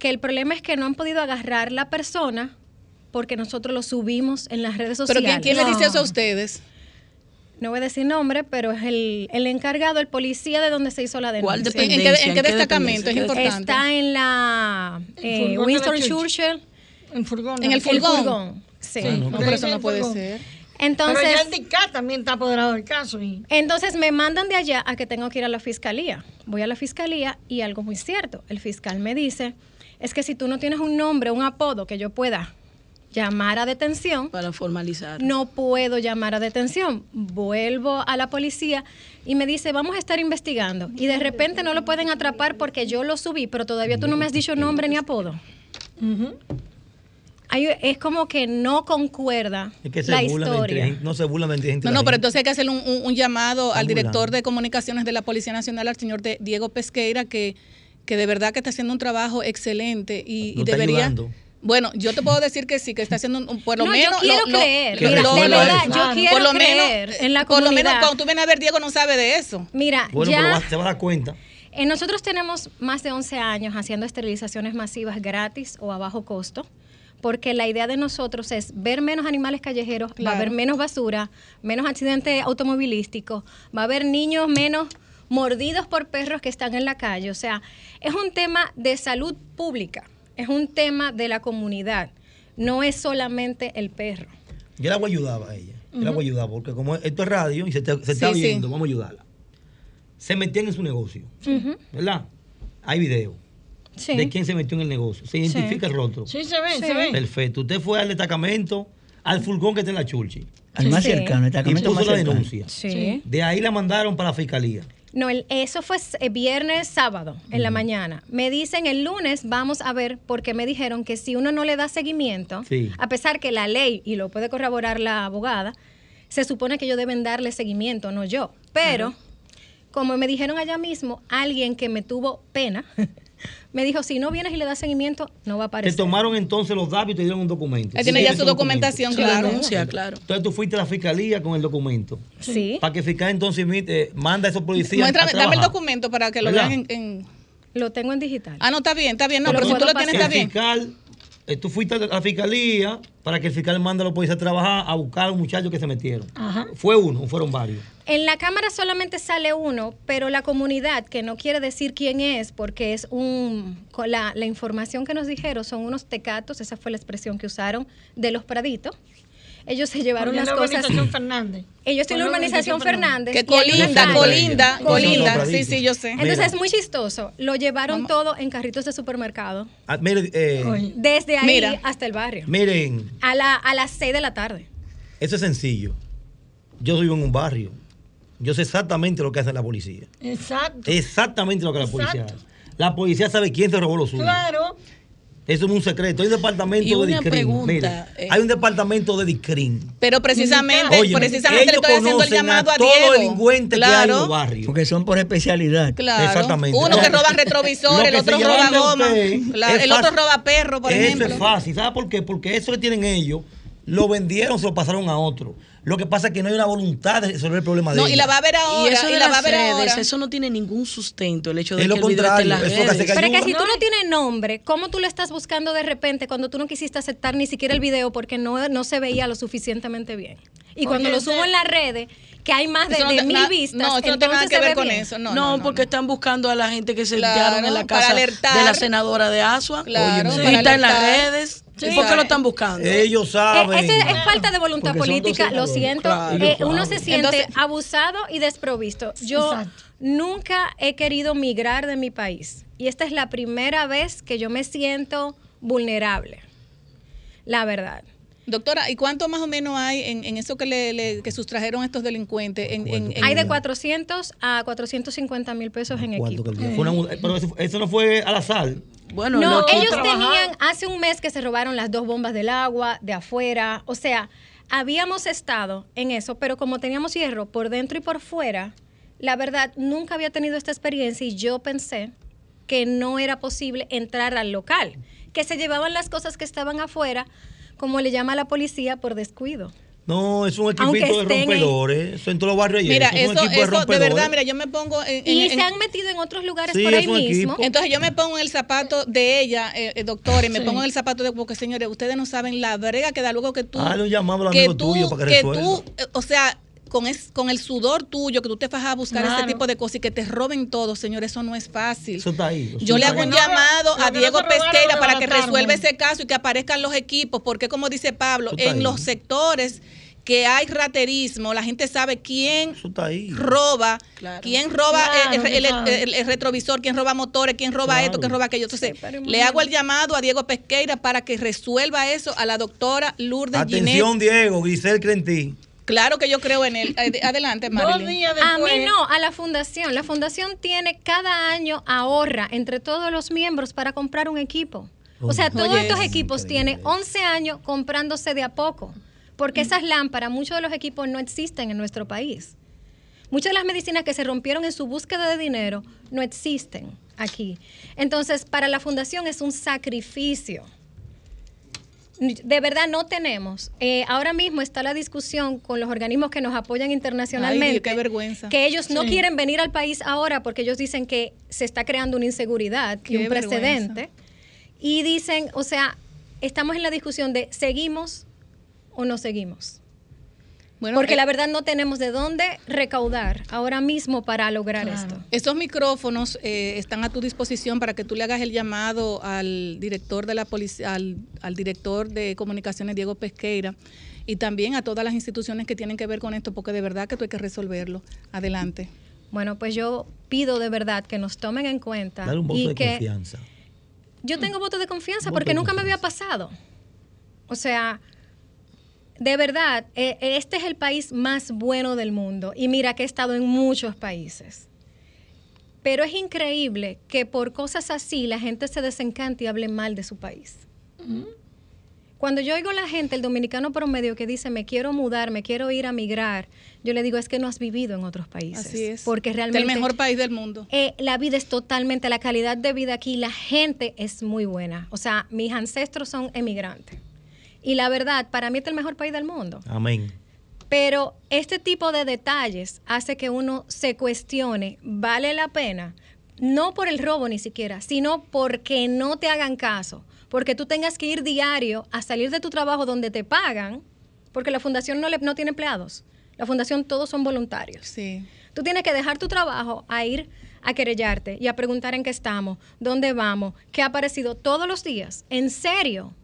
que el problema es que no han podido agarrar la persona porque nosotros lo subimos en las redes Pero sociales. ¿quién, quién le dice eso a ustedes? No voy a decir nombre, pero es el, el encargado, el policía de donde se hizo la ¿Cuál denuncia. ¿En qué, Dependencia, en qué ¿en qué destacamento? Es dependencia? importante. Está en la eh, Winston la Churchill. En furgón. En el furgón. Sí. No, pero eso no puede ser. Entonces, Pero ya el DICAT también está apoderado del caso. Y... entonces me mandan de allá a que tengo que ir a la fiscalía. Voy a la fiscalía y algo muy cierto. El fiscal me dice, es que si tú no tienes un nombre, un apodo que yo pueda llamar a detención. Para formalizar. No puedo llamar a detención. Vuelvo a la policía y me dice, vamos a estar investigando. Y de repente no lo pueden atrapar porque yo lo subí, pero todavía tú no me has dicho nombre ni apodo. Hay- es como que no concuerda Es que se la historia. inteligen- no se burlan de inteligencia. No, no, pero gente. entonces hay que hacer un, un- un llamado al director de comunicaciones de la Policía Nacional, al señor de- Diego Pesqueira, que, que de verdad que está haciendo un trabajo excelente y, y No está debería... ayudando. Bueno, yo te puedo decir que sí, que está haciendo un, un- por lo No, yo menos... quiero lo- creer. Que Mira, lo- de lo- verdad, lo- yo quiero por lo creer menos, en la Por lo menos comunidad. cuando tú vienes a ver, Diego no sabe de eso. Mira, Bueno, ya pero va- se va a dar cuenta. eh, nosotros tenemos más de 11 años haciendo esterilizaciones masivas gratis o a bajo costo. Porque la idea de nosotros es ver menos animales callejeros, va a haber menos basura, menos accidentes automovilísticos, va a haber niños menos mordidos por perros que están en la calle. O sea, es un tema de salud pública, es un tema de la comunidad, no es solamente el perro. Yo la voy a ayudar a ella. Yo la voy a ayudar porque como esto es radio y se, te- se está Sí, sí. viendo, vamos a ayudarla. Se metían en su negocio. ¿verdad? Hay video. Sí. De quién se metió en el negocio. Se identifica el rostro. Sí, se ve, se ve. Perfecto. Usted fue al destacamento, al furgón que está en la Churchi. Al más Sí. cercano, el Y destacamento puso más la cercano. denuncia. Sí. De ahí la mandaron para la fiscalía. No, el- eso fue eh, viernes, sábado, en la mañana. Me dicen el lunes, vamos a ver, porque me dijeron que si uno no le da seguimiento, Sí. a pesar que la ley, y lo puede corroborar la abogada, se supone que ellos deben darle seguimiento, no yo. Pero, como me dijeron allá mismo, alguien que me tuvo pena, me dijo, si no vienes y le das seguimiento, no va a Te aparecer. tomaron entonces los datos y te dieron un documento. Él tiene Sí, ya su documento. documentación, Su claro. denuncia, claro. Entonces tú fuiste a la fiscalía con el documento. Sí. Para que fiscal entonces emite- manda a esos policías. Muéstrame, a dame el documento para que lo ¿Verdad? vean en, en- Lo tengo en digital. Ah, no, está bien, está bien. No, Te lo pero si tú lo tienes, está El bien. fiscal, eh, tú fuiste a la fiscalía para que el fiscal mande a los policías a trabajar a buscar a los muchachos que se metieron. Ajá. ¿Fue uno o fueron varios? En la cámara solamente sale uno, pero la comunidad, que no quiere decir quién es, porque es un. La, la información que nos dijeron son unos tecatos, esa fue la expresión que usaron, de los Praditos. Ellos se llevaron las la cosas. urbanización Fernández. Ellos están en la urbanización Fernández. Que colinda, colinda, colinda. Sí, sí, yo sé. Entonces Mira. es muy chistoso. Lo llevaron todo en carritos de supermercado. Ah, mire, eh, Desde ahí Mira. hasta el barrio. miren, A, la, a las 6 de la tarde. eso es sencillo. Yo vivo en un barrio. Yo sé exactamente lo que hace la policía. Exacto. Exactamente lo que la policía Exacto. hace. La policía sabe quién se robó los suyos. Claro. Eso es un secreto. Hay un departamento Y de pregunta, Mire, eh. hay un departamento de DICRIM. Pero precisamente, Óyeme, precisamente le estoy haciendo el llamado a, todos los Diego. delincuentes que hay en los barrios. Porque son por especialidad. claro. Exactamente. Uno que roba lo retrovisores, el otro roba goma, el otro roba perro, por Eso ejemplo. es fácil. ¿Sabe por qué? Porque eso que tienen ellos, lo vendieron, se lo pasaron a otro. Lo que pasa es que no hay una voluntad de resolver el problema de No, ellos. y la va a ver ahora, y eso de y la va a las ver redes, ahora. eso no tiene ningún sustento, el hecho de Es lo que el video esté en las contrario, eso que hace redes. que Pero que si tú no tienes nombre, ¿cómo tú lo estás buscando de repente cuando tú no quisiste aceptar ni siquiera el video porque no, no se veía lo suficientemente bien? Y cuando lo subo en las redes, que hay más de, no de mil na- vistas, no, eso no tiene nada entonces que se ver ve con bien. eso. No, No, no, porque están buscando a la gente que se Claro, quedaron en la casa alertar. de la senadora de Asua. Claro, está en las redes. Sí. ¿Y por qué lo están buscando? Ellos Eh, saben. es falta de voluntad política, lo siento. Claro. Eh, uno se siente Entonces- abusado y desprovisto. Yo Exacto. nunca he querido migrar de mi país y esta es la primera vez que yo me siento vulnerable. La verdad. Doctora, ¿y cuánto más o menos hay en, en eso que le, le- que sustrajeron estos delincuentes? En, en- en- Hay de 400 a 450 mil pesos en ¿Cuánto que equipo. una- pero eso, eso no fue al azar. Bueno, No, lo que- ellos trabajar. tenían hace un mes que se robaron las dos bombas del agua de afuera. O sea, habíamos estado en eso, pero como teníamos hierro por dentro y por fuera, la verdad nunca había tenido esta experiencia y yo pensé que no era posible entrar al local, que se llevaban las cosas que estaban afuera, como le llama la policía, por descuido. No, es un equipito de rompedores. Eso en todos los barrios. Mira, eso es un eso, equipo de eso de rompedores. verdad, mira, yo me pongo en, Y en- se en- han metido en otros lugares Sí, por ahí mismo. equipo. Entonces yo me pongo en el zapato de ella, eh, eh, doctor, y me Sí. pongo en el zapato de porque señores, ustedes no saben la brega que da luego que tú un llamado al que amigo tú, tuyo para que, que resuelva. tú, eh, o sea, con es, con el sudor tuyo que tú te vas a buscar Claro. ese tipo de cosas y que te roben todo, señor, eso no es fácil. Eso está ahí. Yo le hago un no- llamado a no Diego Pesqueira para que resuelva ese caso y que aparezcan los equipos, porque como dice Pablo, en ahí. los sectores que hay raterismo, la gente sabe quién roba, quién roba Claro, el, el- claro. el- el retrovisor, quién roba motores, quién roba Claro. esto, quién roba aquello. Entonces, le hago el llamado a Diego Pesqueira para que resuelva eso a la doctora Lourdes Atención, Ginés. Diego, Grisel Crentí. Claro que yo creo en él. Adelante, Dos Marilyn. A mí no, a la fundación. La fundación tiene cada año ahorra entre todos los miembros para comprar un equipo. O sea, todos Oye, estos es equipos tienen 11 años comprándose de a poco. Porque esas lámparas, muchos de los equipos no existen en nuestro país. Muchas de las medicinas que se rompieron en su búsqueda de dinero no existen aquí. Entonces, para la fundación es un sacrificio. De verdad no tenemos. Eh, ahora mismo está la discusión con los organismos que nos apoyan internacionalmente. Ay, qué vergüenza. Que ellos no Sí. quieren venir al país ahora porque ellos dicen que se está creando una inseguridad y un vergüenza. precedente. Y dicen, o sea, estamos en la discusión de seguimos o no seguimos. Bueno, Porque eh, la verdad no tenemos de dónde recaudar ahora mismo para lograr esto. Esos micrófonos eh, están a tu disposición para que tú le hagas el llamado al director de la policía, al, al director de comunicaciones Diego Pesqueira y también a todas las instituciones que tienen que ver con esto, porque de verdad que tú hay que resolverlo. Adelante. Bueno, pues yo pido de verdad que nos tomen en cuenta Dale un voto y de que confianza. yo tengo voto de confianza Voto porque de nunca me había pasado. O sea, de verdad, eh, este es el país más bueno del mundo. Y mira que he estado en muchos países. Pero es increíble que por cosas así la gente se desencante y hable mal de su país. Cuando yo oigo a la gente, el dominicano promedio que dice, me quiero mudar, me quiero ir a migrar, yo le digo, es que no has vivido en otros países. Así es. Porque realmente... el mejor país del mundo. Eh, la vida es totalmente, la calidad de vida aquí, la gente es muy buena. O sea, mis ancestros son emigrantes. Y la verdad, para mí este es el mejor país del mundo. Amén. Pero este tipo de detalles hace que uno se cuestione, ¿vale la pena? No por el robo ni siquiera, sino porque no te hagan caso. Porque tú tengas que ir diario a salir de tu trabajo donde te pagan, porque la fundación no, le- no tiene empleados. La fundación todos son voluntarios. Sí. Tú tienes que dejar tu trabajo a ir a querellarte y a preguntar en qué estamos, dónde vamos, qué ha aparecido todos los días. En serio.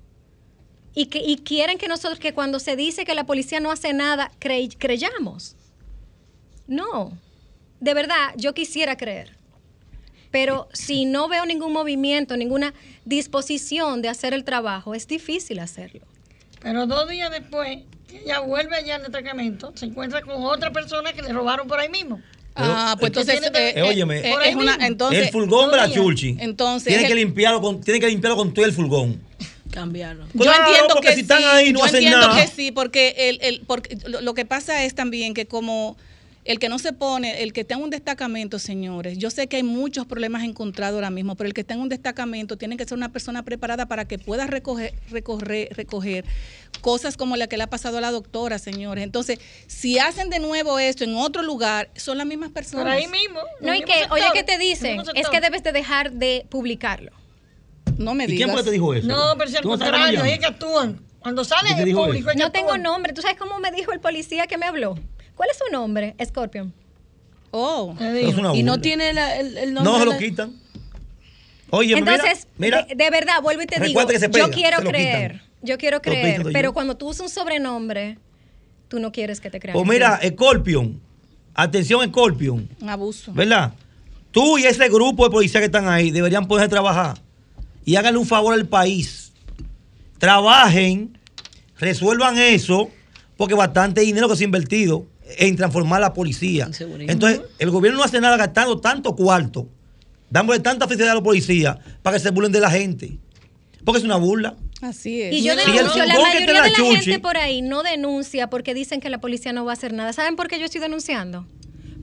Y, que, y quieren que nosotros, que cuando se dice que la policía no hace nada, cre- creyamos. No. De verdad, yo quisiera creer. Pero si no veo ningún movimiento, ninguna disposición de hacer el trabajo, es difícil hacerlo. Pero dos días después, que ella vuelve allá el destacamento, se encuentra con otra persona que le robaron por ahí mismo. Ah, pues entonces, eh, Eh, óyeme. es una, entonces, el furgón de la Churchi. Entonces, tiene que el- limpiarlo con, tiene que limpiarlo con todo el furgón. Cambiarlo. Yo Claro, entiendo que si están sí, ahí no yo hacen entiendo nada. que sí, porque, el, el, porque lo, lo que pasa es también que como el que no se pone, el que está en un destacamento, señores, yo sé que hay muchos problemas encontrados ahora mismo, pero el que está en un destacamento tiene que ser una persona preparada para que pueda recoger, recoger, recoger cosas como la que le ha pasado a la doctora, señores. Entonces, si hacen de nuevo esto en otro lugar, son las mismas personas. Por ahí mismo. No, y que, oye, ¿qué te dicen? Es que debes de dejar de publicarlo. No me ¿Y digas. quién fue que te dijo eso? No, pero si al ¿Tú no sabes cómo contrario, es que actúan. Cuando sale ¿Quién te en dijo público, No tengo nombre. ¿Tú sabes cómo me dijo el policía que me habló? ¿Cuál es su nombre? Scorpion. Oh. Y no tiene la- el, el nombre. No se lo la- quitan. Oye, Entonces, mira, de, mira de verdad, vuelvo y te digo, Recuerda que se pega, yo quiero creer, yo quiero creer, pero yo. cuando tú usas un sobrenombre, tú no quieres que te crean. pues mira, Scorpion, atención Scorpion, Un abuso. ¿verdad? Tú y ese grupo de policías que están ahí deberían poder trabajar y háganle un favor al país. Trabajen, resuelvan eso, porque bastante dinero que se ha invertido en transformar la policía. Entonces, el gobierno no hace nada gastando tanto cuarto, dándole tanta felicidad a los policías para que se burlen de la gente. Porque es una burla. Así es. Y yo Si el denuncio, la mayoría de la la Chuchi- gente por ahí no denuncia porque dicen que la policía no va a hacer nada. ¿Saben por qué yo estoy denunciando?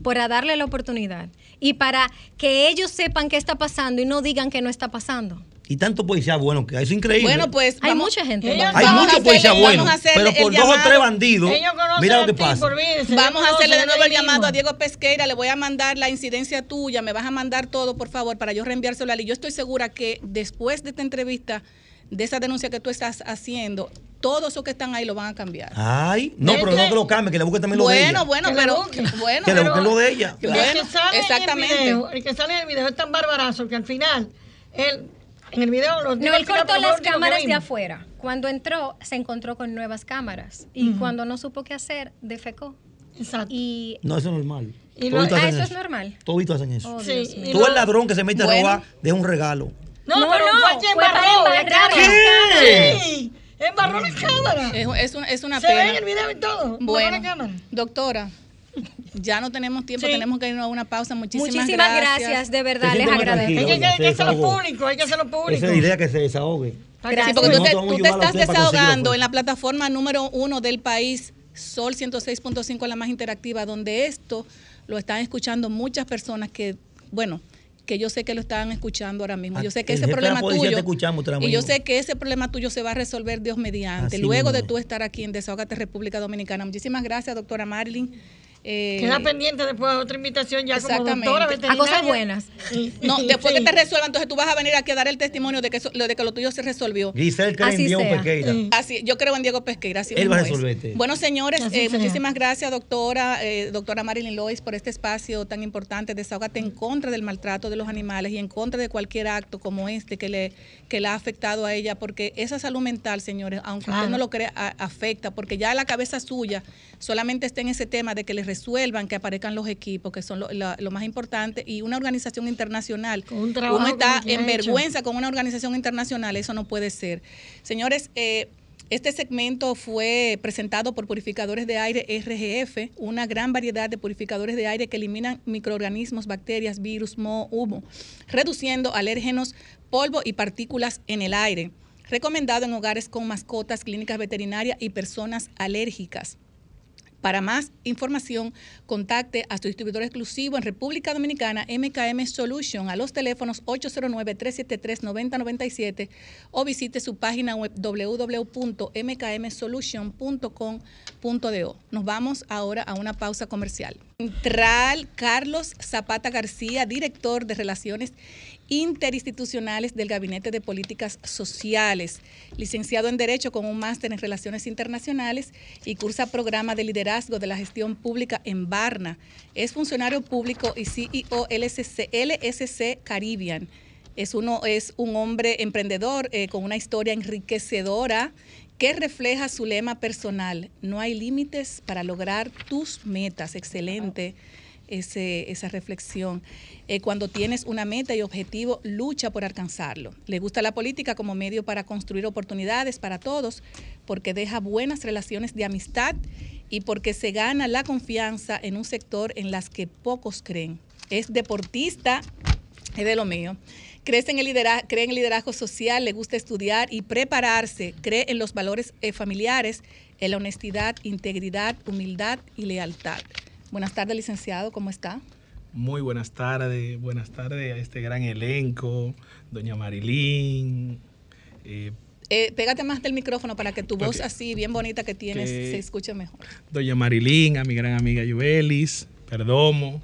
Para darle la oportunidad y para que ellos sepan qué está pasando y no digan que no está pasando. Y tanto policía bueno que hay, eso es increíble. Bueno, pues Hay vamos- mucha gente. Ellos hay vamos a muchos hacerle- policías buenos, pero por dos o tres bandidos, Ellos conocen mira lo a que ti pasa. Vamos a hacerle de nuevo el llamado a Diego Pesqueira. Le voy a mandar la incidencia tuya. Me vas a mandar todo, por favor, para yo reenviárselo a él. Y yo estoy segura que después de esta entrevista, de esa denuncia que tú estás haciendo, todos esos que están ahí lo van a cambiar. Ay, no, pero no que lo cambie, que le busque también lo de ella. Bueno, bueno, pero bueno, que le pero- busque lo de ella. Bueno, el que sale exactamente. En el, video, el que sale en el video es tan barbarazo que al final él En el video los No, él cortó las cámaras de afuera. Cuando entró, se encontró con nuevas cámaras. Y Ujú. cuando no supo qué hacer, defecó. Exacto. Y No, eso es normal. Y lo- ah, hacen eso es normal. Toditos hacen eso. Oh, Dios Sí, lo- el ladrón que se mete Bueno. a robar, deja un regalo. No, No, pero no, fue fue para embarrar. Sí, embarró la cámara. Es, es, un- es una Se pena. ve en el video y todo. Bueno, embarró la cámara. doctora, ya no tenemos tiempo, Sí. tenemos que irnos a una pausa. Muchísimas, Muchísimas gracias. gracias, de verdad, les agradezco. Hay que, hacerlo público, hay que hacerlo público. Esa es la idea que se desahogue. Sí, Gracias. porque tú, te, tú te estás desahogando en la plataforma número uno del país, Sol 106.5, la más interactiva, donde esto lo están escuchando muchas personas que, bueno, que yo sé que lo están escuchando ahora mismo. Yo sé que El ese problema tuyo. Y yo sé que ese problema tuyo se va a resolver Dios mediante, Así luego mismo de tú estar aquí en Desahogate República Dominicana. Muchísimas gracias, doctora Marilyn. Eh, Queda pendiente después de otra invitación ya como doctora A cosas buenas. No, después Sí. que te resuelvan, entonces tú vas a venir aquí a dar el testimonio de que, eso- lo de que lo tuyo se resolvió. Giselle cree en Diego sea. Pequeira. Así, yo creo en Diego Pesqueira. Así Él va a es. resolverte. Bueno, señores, eh, muchísimas gracias, doctora, eh, doctora Marilyn Lois, por este espacio tan importante. Desahógate en contra del maltrato de los animales y en contra de cualquier acto como este que le, que le ha afectado a ella, porque esa salud mental, señores, aunque Claro. usted no lo crea, a- afecta, porque ya la cabeza suya solamente está en ese tema de que le resuelvan, que aparezcan los equipos, que son lo, la- lo más importante, y una organización internacional. Un trabajo Uno está en hecho. vergüenza con una organización internacional, eso no puede ser. Señores, eh, este segmento fue presentado por Purificadores de Aire RGF, una gran variedad de purificadores de aire que eliminan microorganismos, bacterias, virus, moho, humo, reduciendo alérgenos, polvo y partículas en el aire. Recomendado en hogares con mascotas, clínicas veterinarias y personas alérgicas. Para más información, contacte a su distribuidor exclusivo en República Dominicana, MKM Solution, a los teléfonos 809-373-9097 o visite su página web www.mkmsolution.com.do. Nos vamos ahora a una pausa comercial. Carlos Zapata García, director de Relaciones interinstitucionales del Gabinete de Políticas Sociales, licenciado en Derecho con un máster en Relaciones Internacionales y cursa programa de liderazgo de la gestión pública en Barna. Es funcionario público y CEO LSC Caribbean. Es, uno, es un hombre emprendedor eh, con una historia enriquecedora que refleja su lema personal. No hay límites para lograr tus metas. Excelente esa reflexión. Eh, cuando tienes una meta y objetivo, lucha por alcanzarlo. Le gusta la política como medio para construir oportunidades para todos, porque deja buenas relaciones de amistad y porque se gana la confianza en un sector en las que pocos creen. Es deportista, es de lo mío. Cree en, el lidera- cree en el liderazgo social, le gusta estudiar y prepararse, cree en los valores eh, familiares, en la honestidad, integridad, humildad y lealtad. Buenas tardes, licenciado, ¿cómo está? Muy buenas tardes, buenas tardes a este gran elenco, doña Marilyn. eh, Eh, pégate más del micrófono para que tu voz así, bien bonita que tienes, se escuche mejor. doña Marilyn, a mi gran amiga Yubelis, Perdomo.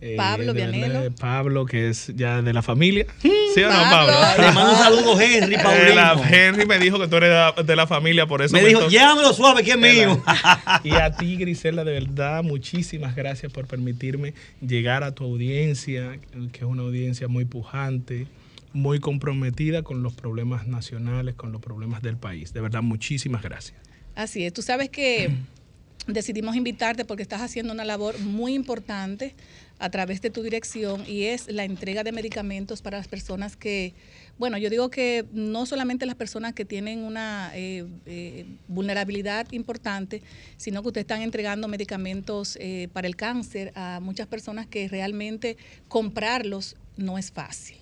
Eh, Pablo de- de- Vianelo. Pablo, que es ya de la familia. ¿Sí o no, Pablo. Le mando un saludo, Henry, Eh, Paulino. la- Henry me dijo que tú eres de la, de la familia, por eso. Me dijo, to- llámalo suave, que es mío. y a ti, Grisela, de verdad, muchísimas gracias por permitirme llegar a tu audiencia, que es una audiencia muy pujante, muy comprometida con los problemas nacionales, con los problemas del país. De verdad, muchísimas gracias. Así es, tú sabes que decidimos invitarte porque estás haciendo una labor muy importante a través de tu dirección y es la entrega de medicamentos para las personas que, bueno, yo digo que no solamente las personas que tienen una eh, eh, vulnerabilidad importante, sino que ustedes están entregando medicamentos eh, para el cáncer a muchas personas que realmente comprarlos no es fácil.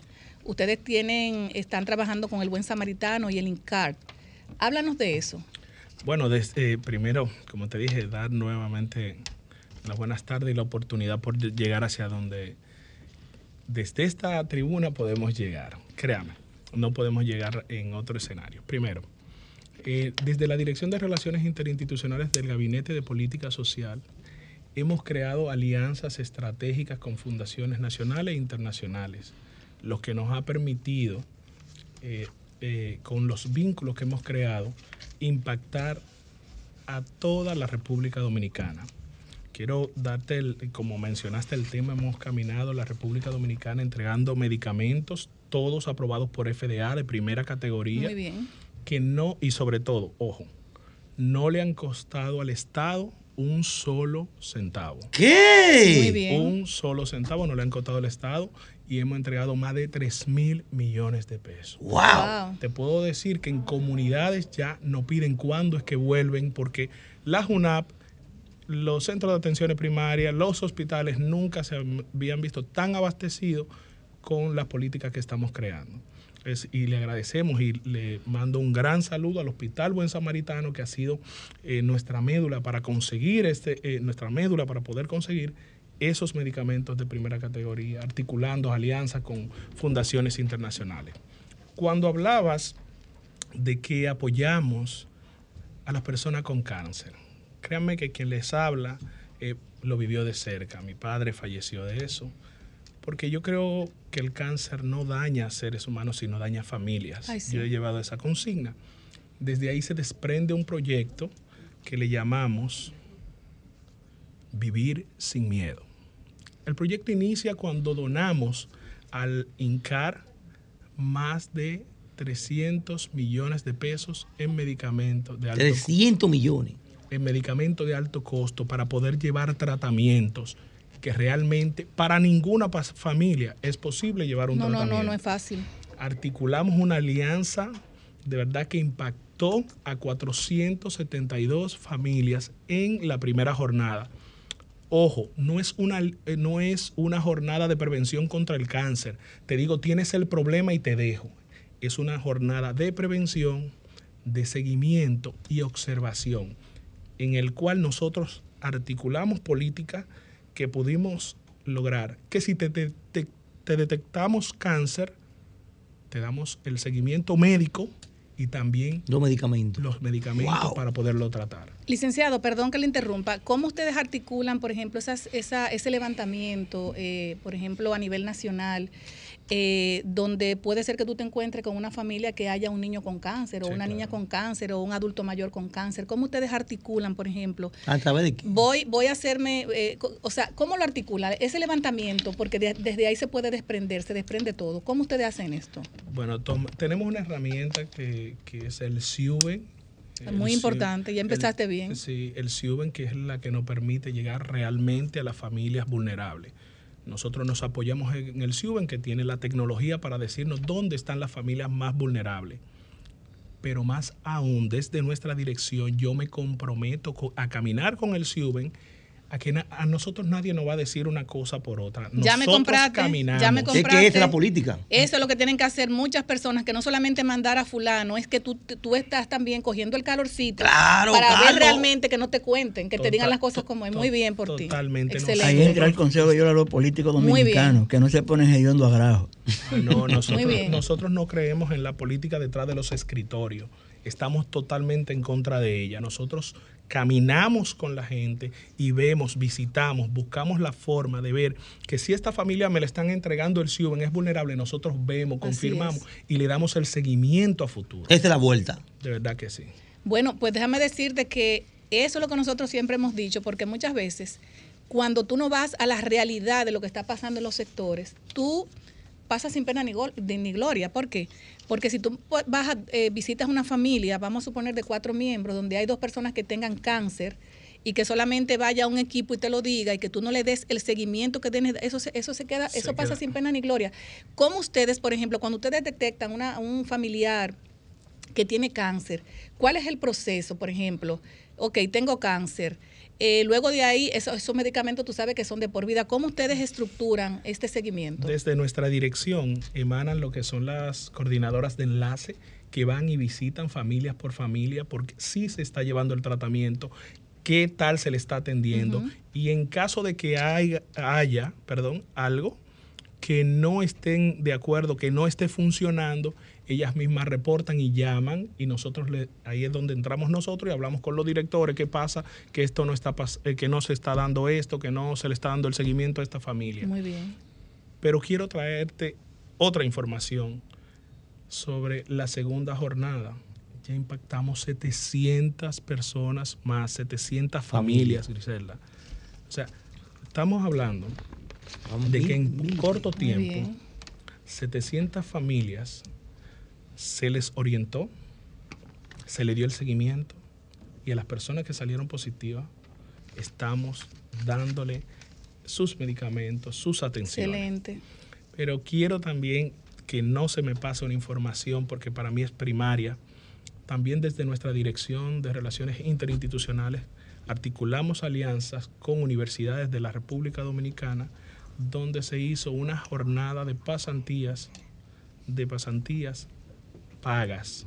Ustedes tienen, están trabajando con el Buen Samaritano y el INCART. Háblanos de eso. Bueno, des- eh, primero, como te dije, dar nuevamente las buenas tardes y la oportunidad por ll- llegar hacia donde desde esta tribuna podemos llegar. Créame, no podemos llegar en otro escenario. Primero, eh, desde la Dirección de Relaciones Interinstitucionales del Gabinete de Política Social, hemos creado alianzas estratégicas con fundaciones nacionales e internacionales, lo que nos ha permitido eh, eh, con los vínculos que hemos creado, impactar a toda la República Dominicana. Quiero darte, el- como mencionaste el tema, hemos caminado la República Dominicana entregando medicamentos todos aprobados por FDA de primera categoría. Muy bien. Que no, y sobre todo, ojo, no le han costado al Estado un solo centavo. ¿Qué? Muy bien. Un solo centavo no le han costado al Estado y hemos entregado más de 3 mil millones de pesos. Wow. Te puedo decir que en comunidades ya no piden cuándo es que vuelven porque la JUNAP, los centros de atención primaria, los hospitales nunca se habían visto tan abastecidos con las políticas que estamos creando. Y le agradecemos y le mando un gran saludo al Hospital Buen Samaritano, que ha sido eh, nuestra médula para conseguir este, eh, nuestra médula para poder conseguir esos medicamentos de primera categoría, articulando alianzas con fundaciones internacionales. Cuando hablabas de que apoyamos a las personas con cáncer, créanme que quien les habla eh, lo vivió de cerca. Mi padre falleció de eso, porque yo creo que el cáncer no daña a seres humanos, sino daña a familias. Ay, sí. Yo he llevado esa consigna. Desde ahí se desprende un proyecto que le llamamos Vivir sin Miedo. El proyecto inicia cuando donamos al INCAR más de 300 millones de pesos en medicamentos de alto 300 millones. En medicamentos de alto costo para poder llevar tratamientos que realmente para ninguna familia es posible llevar un No, no, tratamiento. no, no es fácil. Articulamos una alianza de verdad que impactó a 472 familias en la primera jornada. Ojo, no es una, eh, no es una jornada de prevención contra el cáncer. Te digo, tienes el problema y te dejo. Es una jornada de prevención, de seguimiento y observación, en el cual nosotros articulamos políticas que pudimos lograr. Que si te, te- te- te detectamos cáncer, te damos el seguimiento médico y también Los medicamentos. los medicamentos Wow. para poderlo tratar. Licenciado, perdón que le interrumpa. ¿Cómo ustedes articulan, por ejemplo, esas, esa, ese levantamiento, eh, por ejemplo, a nivel nacional, eh, donde puede ser que tú te encuentres con una familia que haya un niño con cáncer o Sí, una niña con cáncer o un adulto mayor con cáncer? ¿Cómo ustedes articulan, por ejemplo? ¿A través de qué? Voy, voy a hacerme, eh, o sea, ¿cómo lo articula? Ese levantamiento, porque de- desde ahí se puede desprender, se desprende todo. ¿Cómo ustedes hacen esto? Bueno, tom- tenemos una herramienta que, que es el SIUBE. El Muy importante, ya empezaste El- bien. Sí, el SIUBE, que es la que nos permite llegar realmente a las familias vulnerables. Nosotros nos apoyamos en el SIUBE, que tiene la tecnología para decirnos dónde están las familias más vulnerables. Pero más aún, desde nuestra dirección, yo me comprometo co- a caminar con el SIUBE, a que na- a nosotros nadie nos va a decir una cosa por otra. Ya me Nosotros compraste, caminamos. ya me Es compraste. que esa es la política. Eso es lo que tienen que hacer muchas personas, que no solamente mandar a fulano, es que tú, tú estás también cogiendo el calorcito Claro, para ver Carlos. realmente que no te cuenten, que te digan las cosas como es. Muy bien por ti. Totalmente. no. Ahí entra el consejo yo a los políticos dominicanos, que no se ponen hediondo a grajo. No, nosotros, Muy bien. nosotros no creemos en la política detrás de los escritorios. Estamos totalmente en contra de ella. Nosotros caminamos con la gente y vemos, visitamos, buscamos la forma de ver que si esta familia me la están entregando el CIUBEN es vulnerable, nosotros vemos, confirmamos y le damos el seguimiento a futuro. Esa es la vuelta. De verdad que sí. Bueno, pues déjame decirte que eso es lo que nosotros siempre hemos dicho, porque muchas veces cuando tú no vas a la realidad de lo que está pasando en los sectores, tú pasas sin pena ni, gol- ni gloria. ¿Por qué? Porque si tú vas a, eh, visitas una familia, vamos a suponer de cuatro miembros, donde hay dos personas que tengan cáncer y que solamente vaya un equipo y te lo diga y que tú no le des el seguimiento que tienes, eso se, eso se queda, Se eso pasa queda. sin pena ni gloria. ¿Cómo ustedes, por ejemplo, cuando ustedes detectan una, un familiar que tiene cáncer, ¿cuál es el proceso, por ejemplo? Ok, tengo cáncer. Eh, luego de ahí, eso- esos medicamentos tú sabes que son de por vida. ¿Cómo ustedes estructuran este seguimiento? Desde nuestra dirección emanan lo que son las coordinadoras de enlace que van y visitan familias por familia porque sí se está llevando el tratamiento, qué tal se le está atendiendo y en caso de que haya, haya perdón, algo que no estén de acuerdo, que no esté funcionando, ellas mismas reportan y llaman y nosotros le, ahí es donde entramos nosotros y hablamos con los directores qué pasa, que esto no está eh, que no se está dando esto, que no se le está dando el seguimiento a esta familia Muy bien. pero quiero traerte otra información sobre la segunda jornada. Ya impactamos 700 personas más, 700 familias, Griselda. O sea, estamos hablando de que en corto tiempo bien. 700 familias se les orientó, se le dio el seguimiento y a las personas que salieron positivas estamos dándole sus medicamentos, sus atenciones. Excelente. Pero quiero también que no se me pase una información porque para mí es primaria. También desde nuestra Dirección de Relaciones Interinstitucionales articulamos alianzas con universidades de la República Dominicana donde se hizo una jornada de pasantías, de pasantías pagas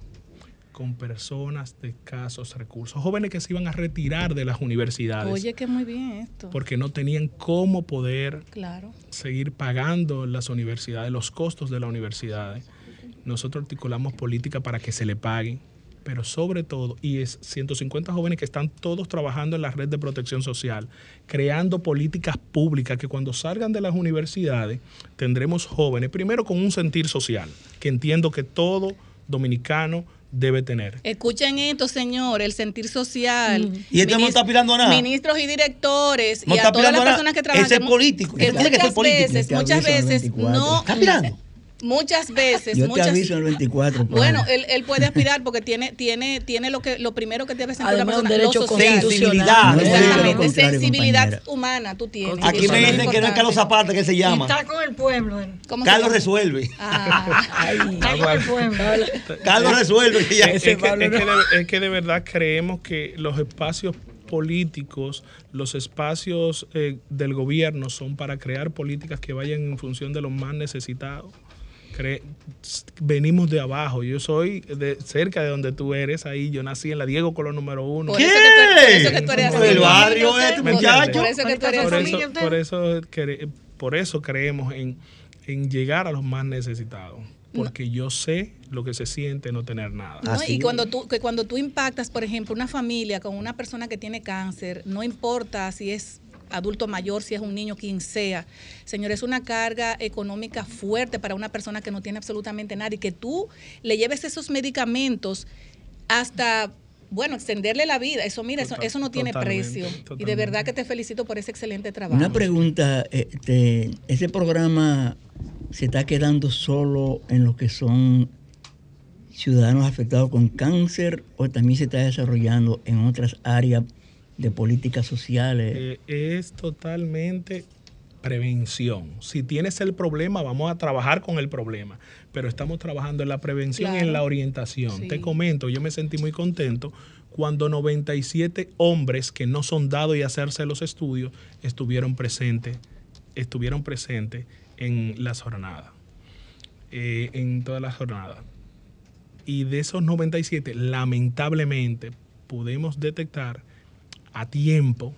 con personas de escasos recursos, jóvenes que se iban a retirar de las universidades Oye, que muy bien esto. porque no tenían cómo poder Claro. seguir pagando las universidades, los costos de las universidades. Nosotros articulamos política para que se le paguen, pero sobre todo, y es 150 jóvenes que están todos trabajando en la red de protección social, creando políticas públicas que cuando salgan de las universidades tendremos jóvenes, primero con un sentir social, que entiendo que todo dominicano debe tener. Escuchen esto, señor, el sentir social. Y este no está aspirando a nada. Ministros y directores No y está a todas las aspirando a nada. personas que trabajan. Ese político. Que muchas político. veces, muchas veces 24. no. ¿Está aspirando? Muchas veces, Yo te muchas aviso el 24. por Bueno, él, él puede aspirar porque tiene, tiene, tiene lo que lo primero que debe sentir una Además, un persona, derecho. No es lo Exactamente, sensibilidad compañera. humana tú tienes. Aquí me dicen que no es. Carlos Zapata que se Y llama. está con el pueblo. él. ¿Cómo se Carlos llama? resuelve. Ah, Está con el pueblo. Carlos resuelve. Es, es que, es que de, es que de verdad creemos que los espacios políticos, los espacios eh, del gobierno son para crear políticas que vayan en función de los más necesitados. Cre- venimos de abajo. Yo soy de cerca de donde tú eres, ahí yo nací en la Diego Colón número uno. Por eso que tú- por eso que tú eres Por así. el barrio este, eso que tú eres Por eso, por eso, cre- por eso creemos en, en llegar a los más necesitados. Porque yo sé lo que se siente no tener nada. Y cuando tú, que cuando tú impactas, por ejemplo, una familia con una persona que tiene cáncer, no importa si es adulto mayor, si es un niño, quien sea, señor, es una carga económica fuerte para una persona que no tiene absolutamente nada y que tú le lleves esos medicamentos hasta, bueno, extenderle la vida. Eso, mira, eso, Total- eso no tiene totalmente, precio. Y de verdad que te felicito por ese excelente trabajo. Una pregunta, este, ¿ese programa se está quedando solo en lo que son ciudadanos afectados con cáncer o también se está desarrollando en otras áreas de políticas sociales? Eh, es totalmente prevención. Si tienes el problema, vamos a trabajar con el problema, pero estamos trabajando en la prevención y en la orientación. Sí. Te comento, yo me sentí muy contento cuando 97 hombres que no son dados y hacerse los estudios estuvieron presentes, estuvieron presentes en las jornadas, eh, en todas las jornadas. Y de esos 97, lamentablemente, pudimos detectar a tiempo,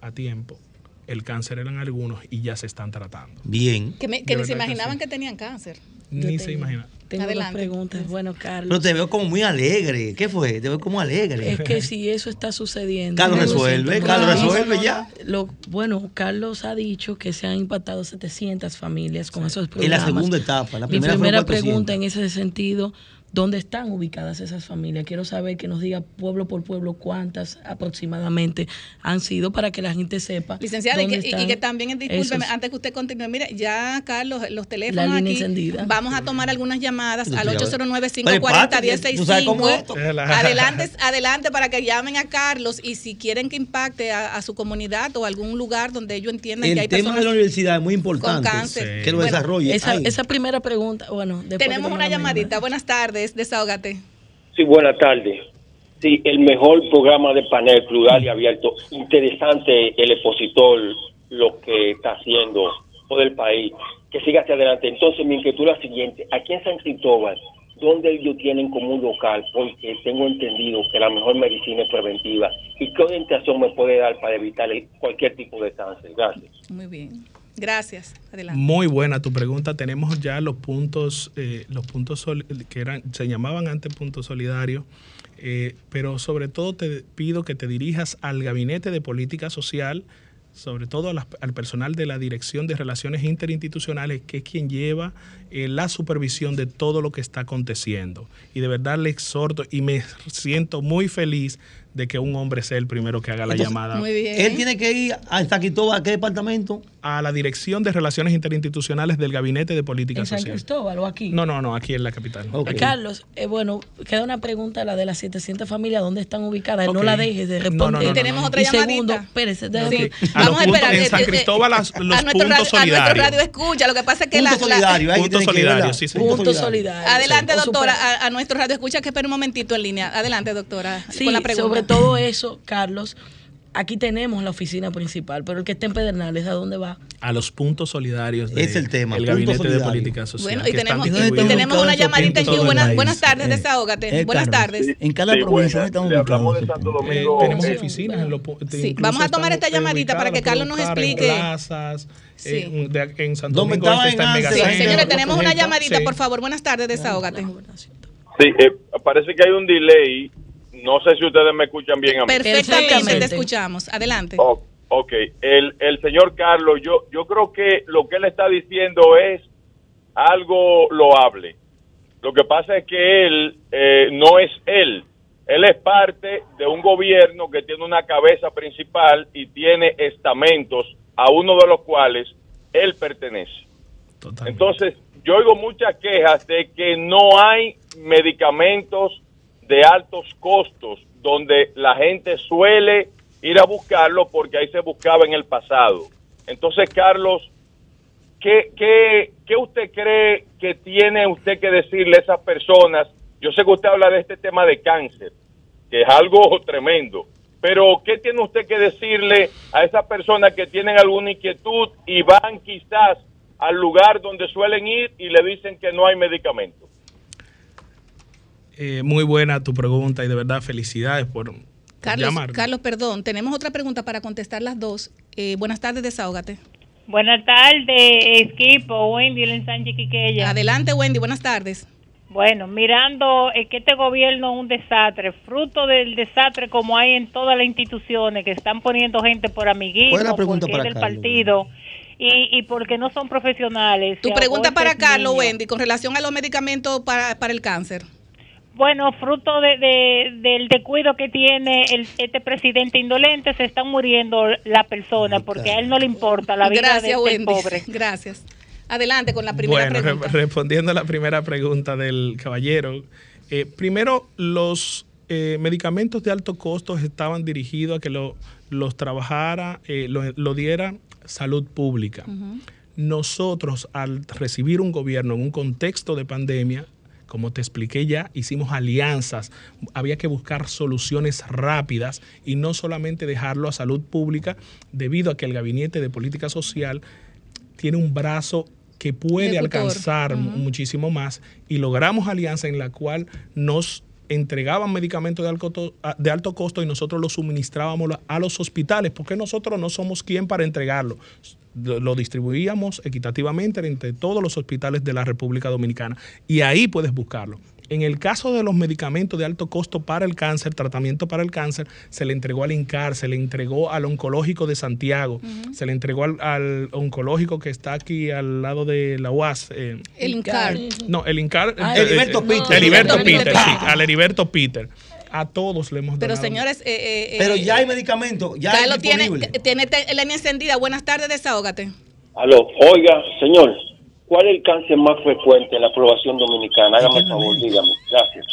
a tiempo, el cáncer eran algunos y ya se están tratando. Bien. que me- que ni se que imaginaban sí. que tenían cáncer. Ni Yo se tengo- imagina. Tengo Adelante. dos preguntas. Bueno, Carlos. Pero te veo como muy alegre. ¿Qué fue? Te veo como alegre. Es que si eso está sucediendo. Carlos resuelve, Carlos resuelve ya. Lo, bueno, Carlos ha dicho que se han impactado 700 familias con esos En programas. la segunda etapa. La Mi primera, primera fue 400. pregunta en ese sentido, ¿dónde están ubicadas esas familias? Quiero saber que nos diga pueblo por pueblo cuántas aproximadamente han sido para que la gente sepa. Licenciada, y que, y- y están que también, discúlpeme, esos- antes que usted continúe, mire, ya Carlos, los La teléfonos línea aquí, encendida. vamos a tomar algunas llamadas al sabes. 809-540-1065. ¿Tú sabes cómo es esto? Adelante, adelante para que llamen a Carlos y si quieren que impacte a, a su comunidad o algún lugar donde ellos entiendan que hay El tema de personas la universidad es muy importante. con cáncer. Que lo Bueno, desarrolle. Esa, esa primera pregunta, bueno, después Tenemos una llamadita. Buenas tardes, desahógate. Sí, buenas tardes. Sí, el mejor programa de panel plural y abierto. Interesante el expositor, lo que está haciendo todo el país. Que siga hacia adelante. Entonces, mi inquietud es la siguiente. Aquí en San Cristóbal, ¿dónde ellos tienen como un local? Porque tengo entendido que la mejor medicina es preventiva. ¿Y qué orientación me puede dar para evitar cualquier tipo de cáncer? Gracias. Muy bien. Gracias. Adelante. Muy buena tu pregunta. Tenemos ya los puntos, eh, los puntos que eran, se llamaban antes puntos solidarios, eh, pero sobre todo te pido que te dirijas al Gabinete de Política Social, sobre todo al personal de la Dirección de Relaciones Interinstitucionales, que es quien lleva eh, la supervisión de todo lo que está aconteciendo. Y de verdad le exhorto y me siento muy feliz de que un hombre sea el primero que haga la Entonces, llamada. Él tiene que ir a Zaquitoba, ¿a qué departamento? A la Dirección de Relaciones Interinstitucionales del Gabinete de Política ¿En San Social. Cristóbal o aquí? No, no, no, aquí en la capital. Carlos, eh, bueno, queda una pregunta, la de las 700 familias, ¿dónde están ubicadas? Ok. No la dejes de responder. no, no, no, Tenemos no. otra y segundo, llamadita. espérese, Sí. A los Vamos a puntos- esperar. en San eh, eh, Cristóbal las- los a nuestro puntos radio, A nuestro solidarios. radio escucha. Lo que pasa es que la, Punto la- solidario, hay que Punto solidario, sí, sí. Punto solidario. Adelante, Sí. Doctora, a, a nuestro radio escucha que espera un momentito en línea. Adelante, doctora, Sí, con la pregunta. sobre todo eso, Carlos. Aquí tenemos la oficina principal, pero el que está en Pedernales, ¿a dónde va? A los puntos solidarios Es el tema, del punto Gabinete de. Política Social. Bueno, y tenemos, y distribuidos. tenemos una llamadita Hugh. Buenas, buenas tardes, Eh, desahógate. eh, buenas Carlos, tardes. En cada provincia ¿dónde estamos ubicados. Eh, tenemos oficinas en los Sí, vamos a tomar esta llamadita para que Carlos nos explique. En plazas, Sí. eh, de- en Santo ¿Dónde Domingo Este está en en Sí, señores, tenemos una Sí. llamadita, por favor. Buenas tardes, desahógate. Sí, eh, parece que hay un delay. No sé si ustedes me escuchan bien a mí. Perfectamente, Perfectamente. te escuchamos. Adelante. Oh, ok, el, el señor Carlos, yo, yo creo que lo que él está diciendo es algo loable. Lo que pasa es que él eh, no es él. Él es parte de un gobierno que tiene una cabeza principal y tiene estamentos a uno de los cuales él pertenece. Entonces, yo oigo muchas quejas de que no hay medicamentos de altos costos donde la gente suele ir a buscarlo porque ahí se buscaba en el pasado. Entonces, Carlos, ¿qué, qué, qué usted cree que tiene usted que decirle a esas personas? Yo sé que usted habla de este tema de cáncer, que es algo tremendo, pero ¿qué tiene usted que decirle a esas personas que tienen alguna inquietud y van quizás al lugar donde suelen ir y le dicen que no hay medicamento? Eh, muy buena tu pregunta y de verdad felicidades por, por Carlos, llamar. Carlos, perdón. Tenemos otra pregunta para contestar las dos. Eh, buenas tardes, desahógate. Buenas tardes, equipo. Wendy en Sánchez Quiqueya. Adelante, Wendy. Buenas tardes. Bueno, mirando eh, que este gobierno es un desastre, fruto del desastre como hay en todas las instituciones que están poniendo gente por amiguismo, ¿Cuál es la pregunta porque para es del Carlos? partido y, y porque no son profesionales. Tu pregunta para Carlos, niños. Wendy, con relación a los medicamentos para, para el cáncer. Bueno, fruto de, de- del descuido que tiene el, este presidente indolente, se están muriendo las personas porque a él no le importa la vida Gracias, de este Wendy. pobre. Gracias. Adelante con la primera Bueno, re- pregunta. respondiendo a la primera pregunta del caballero, eh, primero los eh, medicamentos de alto costo estaban dirigidos a que lo- los trabajara, eh, lo, lo diera salud pública. Nosotros, al recibir un gobierno en un contexto de pandemia, como te expliqué ya, hicimos alianzas, había que buscar soluciones rápidas y no solamente dejarlo a salud pública, debido a que el Gabinete de Política Social tiene un brazo que puede Ejecutor. alcanzar muchísimo más y logramos alianza en la cual nos entregaban medicamentos de alto, de alto costo y nosotros los suministrábamos a los hospitales, porque nosotros no somos quien para entregarlo. Lo, distribuíamos equitativamente entre todos los hospitales de la República Dominicana y ahí puedes buscarlo. En el caso de los medicamentos de alto costo para el cáncer, tratamiento para el cáncer, se le entregó al INCAR, se le entregó al oncológico de Santiago, se le entregó al, al oncológico que está aquí al lado de la UAS. eh, El INCAR. no, el INCAR. Ah, eh, Heriberto eh, Peter. Heriberto Heriberto Peter, Peter. sí, al Heriberto Peter. A todos le hemos Pero donado. señores, eh, eh, Pero eh, ya hay medicamentos, ya Carlos hay tiene, disponible. tiene línea encendida. Buenas tardes, desahógate. Aló, oiga, señor, ¿cuál es el cáncer más frecuente en la población dominicana? Hágame el favor, dígame. Gracias.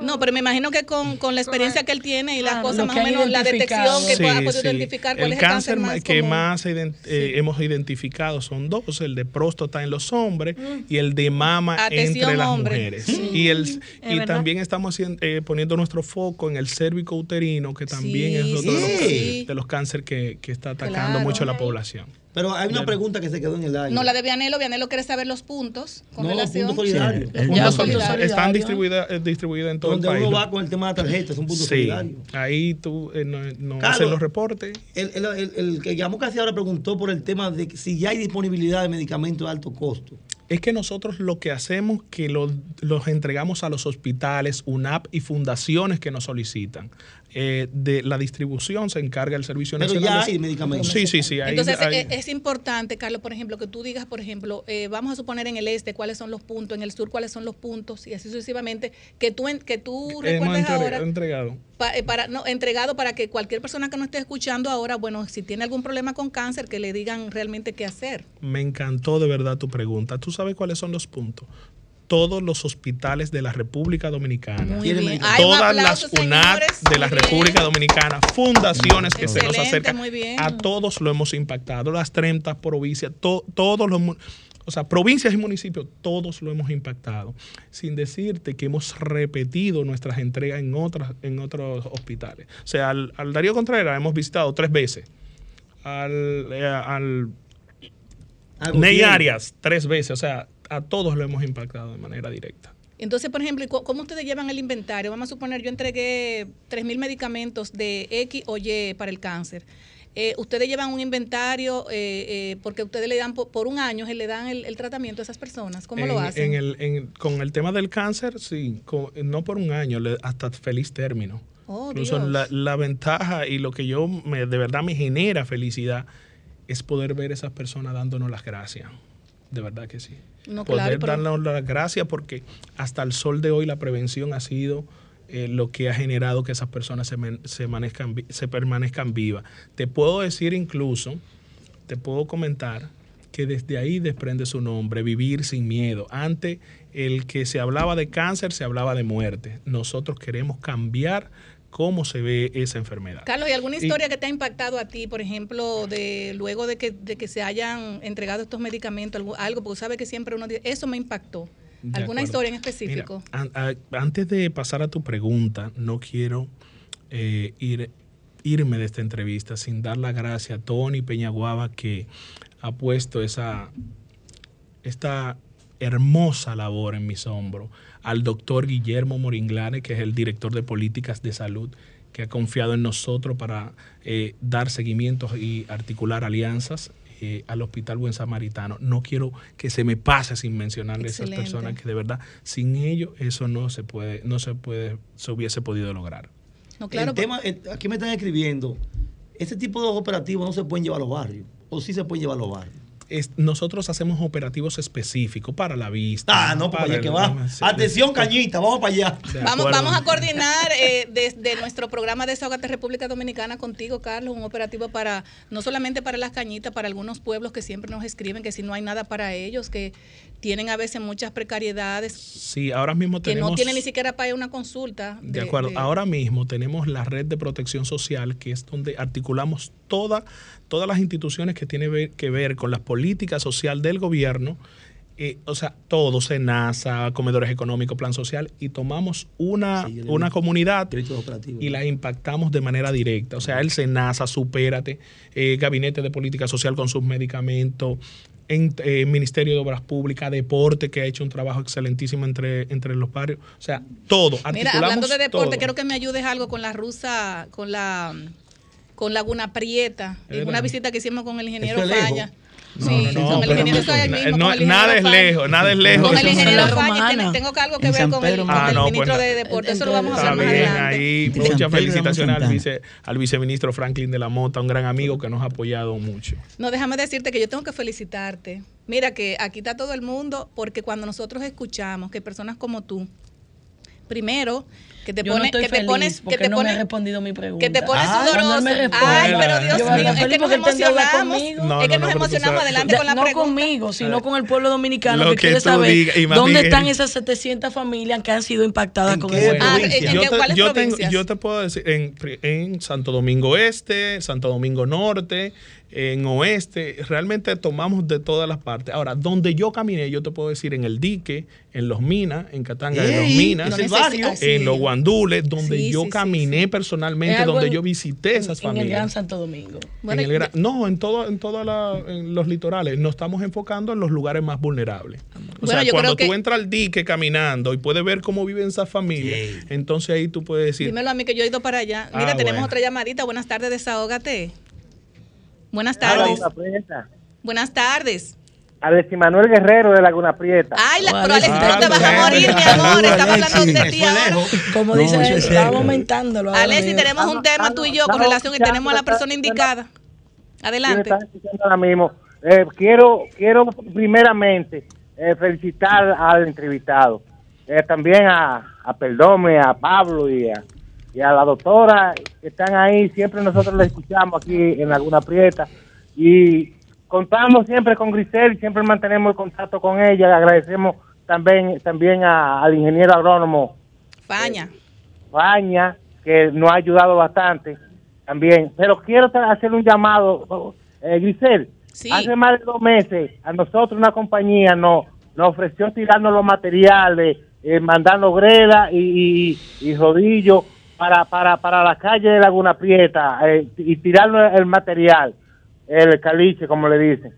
No, pero me imagino que con, con la experiencia que él tiene y las cosas más o menos, la detección que Sí, pueda poder sí. identificar cuál el es el cáncer cáncer ma- más que común. más ident- eh, hemos identificado son dos, el de próstata en los hombres Mm. y el de mama Atención, entre las hombre. mujeres. Sí. Y, el, Es y también estamos eh, poniendo nuestro foco en el cérvico uterino, que también Sí, es otro de, los, sí. de los cánceres que, que está atacando Claro. mucho a la población. Pero hay una pregunta que se quedó en el aire. No, la de Vianelo. Vianelo quiere saber los puntos con No, relación. punto solidario. Los Ya, puntos Puntos solidarios. solidarios Están distribuidas eh, distribuidas en todo Donde el país. uno va con el tema de la tarjeta, es un punto sí, solidario. ahí tú eh, no, no Carlos, hacen los reportes. El, el- el- el que llamó casi ahora preguntó por el tema de si ya hay disponibilidad de medicamentos de alto costo. Es que nosotros lo que hacemos que lo- los entregamos a los hospitales, UNAP y fundaciones que nos solicitan. Eh, de la distribución se encarga el Servicio Pero Nacional. ya hay medicamentos. Sí, sí, sí. Entonces eh, es importante, Carlos, por ejemplo, que tú digas, por ejemplo, eh, vamos a suponer en el este cuáles son los puntos, en el sur cuáles son los puntos y así sucesivamente, que tú en- que tú hemos recuerdes ahora. entregado. pa- eh, para, no, entregado para que cualquier persona que no esté escuchando ahora, bueno, si tiene algún problema con cáncer, que le digan realmente qué hacer. Me encantó de verdad tu pregunta. ¿Tú sabes cuáles son los puntos? Todos los hospitales de la República Dominicana, Muy bien. Ay, un todas las aplauso, UNAD señores. de la bien. República Dominicana, fundaciones que se nos acercan, muy bien. a todos lo hemos impactado, las 30 provincias, to- todos los, o sea, provincias y municipios, todos lo hemos impactado. Sin decirte que hemos repetido nuestras entregas en otras, en otros hospitales. O sea, al, al Darío Contreras hemos visitado tres veces. Al, eh, al Ney. Arias tres veces, o sea, a todos lo hemos impactado de manera directa. Entonces, por ejemplo, ¿y co- ¿cómo ustedes llevan el inventario? Vamos a suponer, yo entregué 3.000 medicamentos de X o Y para el cáncer. Eh, ustedes llevan un inventario eh, eh, porque ustedes le dan por, por un año, se le dan el, el tratamiento a esas personas. ¿Cómo lo En- hacen? en el- en- con el tema del cáncer, sí, con- no por un año, hasta feliz término. Oh, Incluso la, la ventaja y lo que yo me, de verdad me genera felicidad es poder ver esas personas dándonos las gracias. De verdad que sí. No, poder claro, pero- darnos las gracias porque hasta el sol de hoy la prevención ha sido eh, lo que ha generado que esas personas se, men- se, manezcan se permanezcan vivas. Te puedo decir incluso, te puedo comentar que desde ahí desprende su nombre, vivir sin miedo. Antes el que se hablaba de cáncer, se hablaba de muerte. Nosotros queremos cambiar cómo se ve esa enfermedad. Carlos, ¿y alguna Y- historia que te ha impactado a ti, por ejemplo, de luego de que, de que se hayan entregado estos medicamentos, algo, algo, porque sabe que siempre uno dice, eso me impactó? ¿Alguna acuerdo. historia en específico? Mira, an- a- antes de pasar a tu pregunta, no quiero eh, ir, irme de esta entrevista sin dar la gracia a Tony Peñaguaba que ha puesto esa, esta hermosa labor en mis hombros, al doctor Guillermo Moringlane, que es el director de políticas de salud, que ha confiado en nosotros para eh, dar seguimientos y articular alianzas eh, al Hospital Buen Samaritano. No quiero que se me pase sin mencionarle a esas personas que de verdad sin ellos eso no se puede, no se puede, se hubiese podido lograr. No, claro, el tema, eh, aquí me están escribiendo, ese tipo de operativos no se pueden llevar a los barrios, o sí se pueden llevar a los barrios. Es- nosotros hacemos operativos específicos para la vista. Ah, no, para allá que va. sí, Atención. Cañita, vamos para allá. Vamos, vamos a coordinar eh, desde nuestro programa de Desahogate República Dominicana contigo, Carlos, un operativo para, no solamente para las cañitas, para algunos pueblos que siempre nos escriben que si no hay nada para ellos, que tienen a veces muchas precariedades, Sí, ahora mismo que tenemos... no tienen ni siquiera para ir a una consulta. De acuerdo. Ahora mismo tenemos la red de protección social, que es donde articulamos toda, todas las instituciones que tienen ver- que ver con la política social del gobierno. eh, o sea, todo, SENASA, comedores económicos, plan social, y tomamos una, Sí, una vi. comunidad y la impactamos de manera directa. O sea, el SENASA, Supérate, eh, Gabinete de Política Social con sus medicamentos, en, eh, Ministerio de Obras Públicas, Deporte, que ha hecho un trabajo excelentísimo entre, entre los barrios. O sea, todo. Mira, hablando de deporte, todo. quiero que me ayudes algo con la rusa, con la con Laguna Prieta, en una visita que hicimos con el ingeniero. Falla. No, sí, el ingeniero mismo, nada es lejos, nada es lejos. Con el ingeniero tengo algo que ver con el, Pedro con el Ah, pues ministro no. de Deportes, eso lo vamos a Está hablar más bien, adelante. ahí muchas felicitaciones al, vice, al viceministro Franklin de la Mota, un gran amigo que nos ha apoyado mucho. No, déjame decirte que yo tengo que felicitarte. Mira que aquí está todo el mundo porque cuando nosotros escuchamos que personas como tú, primero, que te no estoy que te pones, que te no me pones, ha respondido mi pregunta. que te pones Ay, sudoroso. me. Ay, pero Dios mío, es que nos emocionamos. No, es que no, nos no, emocionamos sabes- adelante con la no pregunta. conmigo, sino con el pueblo dominicano que, que quiere saber dónde están esas 700 familias que han sido impactadas con eso. Ah, ¿en- en yo, te, puedo decir, en, en Santo Domingo Este, Santo Domingo Norte, en Oeste, realmente tomamos de todas las partes. Ahora, donde yo caminé, yo te puedo decir en el dique, en Los Minas, en Catanga de Los Minas, el barrio. en Los Guandules, donde Sí, yo sí, sí, caminé personalmente, donde en- yo visité esas en el familias. Gran Santo Domingo. En el gran- no, en todo, en todos los litorales. Nos estamos enfocando en los lugares más vulnerables. O Bueno, sea, yo cuando creo tú que- entras al dique caminando y puedes ver cómo viven esas familias, entonces ahí tú puedes decir, Dímelo a mí que yo he ido para allá. Mira, Ah, tenemos bueno. otra llamadita. Buenas tardes, desahógate. Buenas Hola, tardes. Buenas tardes. Alexis Manuel Guerrero de Laguna Prieta. Ay, la, pero tú te vas a morir, mi amor. Estamos hablando de ti ahora. Como No, dice es estaba aumentándolo. mismo. tenemos un tema tú y yo con relación y tenemos a la persona indicada. Adelante. ahora mismo. Eh, quiero, quiero primeramente eh, felicitar al entrevistado. Eh, también a, a Perdome, a Pablo y a, y a la doctora que están ahí, siempre nosotros la escuchamos aquí en Laguna Prieta y contamos siempre con Grisel, siempre mantenemos el contacto con ella, le agradecemos también también a- al ingeniero agrónomo Faña. Baña, que nos ha ayudado bastante también. Pero quiero hacer un llamado, eh, Grisel. Hace más de dos meses a nosotros una compañía nos, nos ofreció tirarnos los materiales, eh, mandando grela y, y, y rodillo para, para, para la calle de Laguna Prieta eh, y tirarnos el material, el caliche, como le dicen.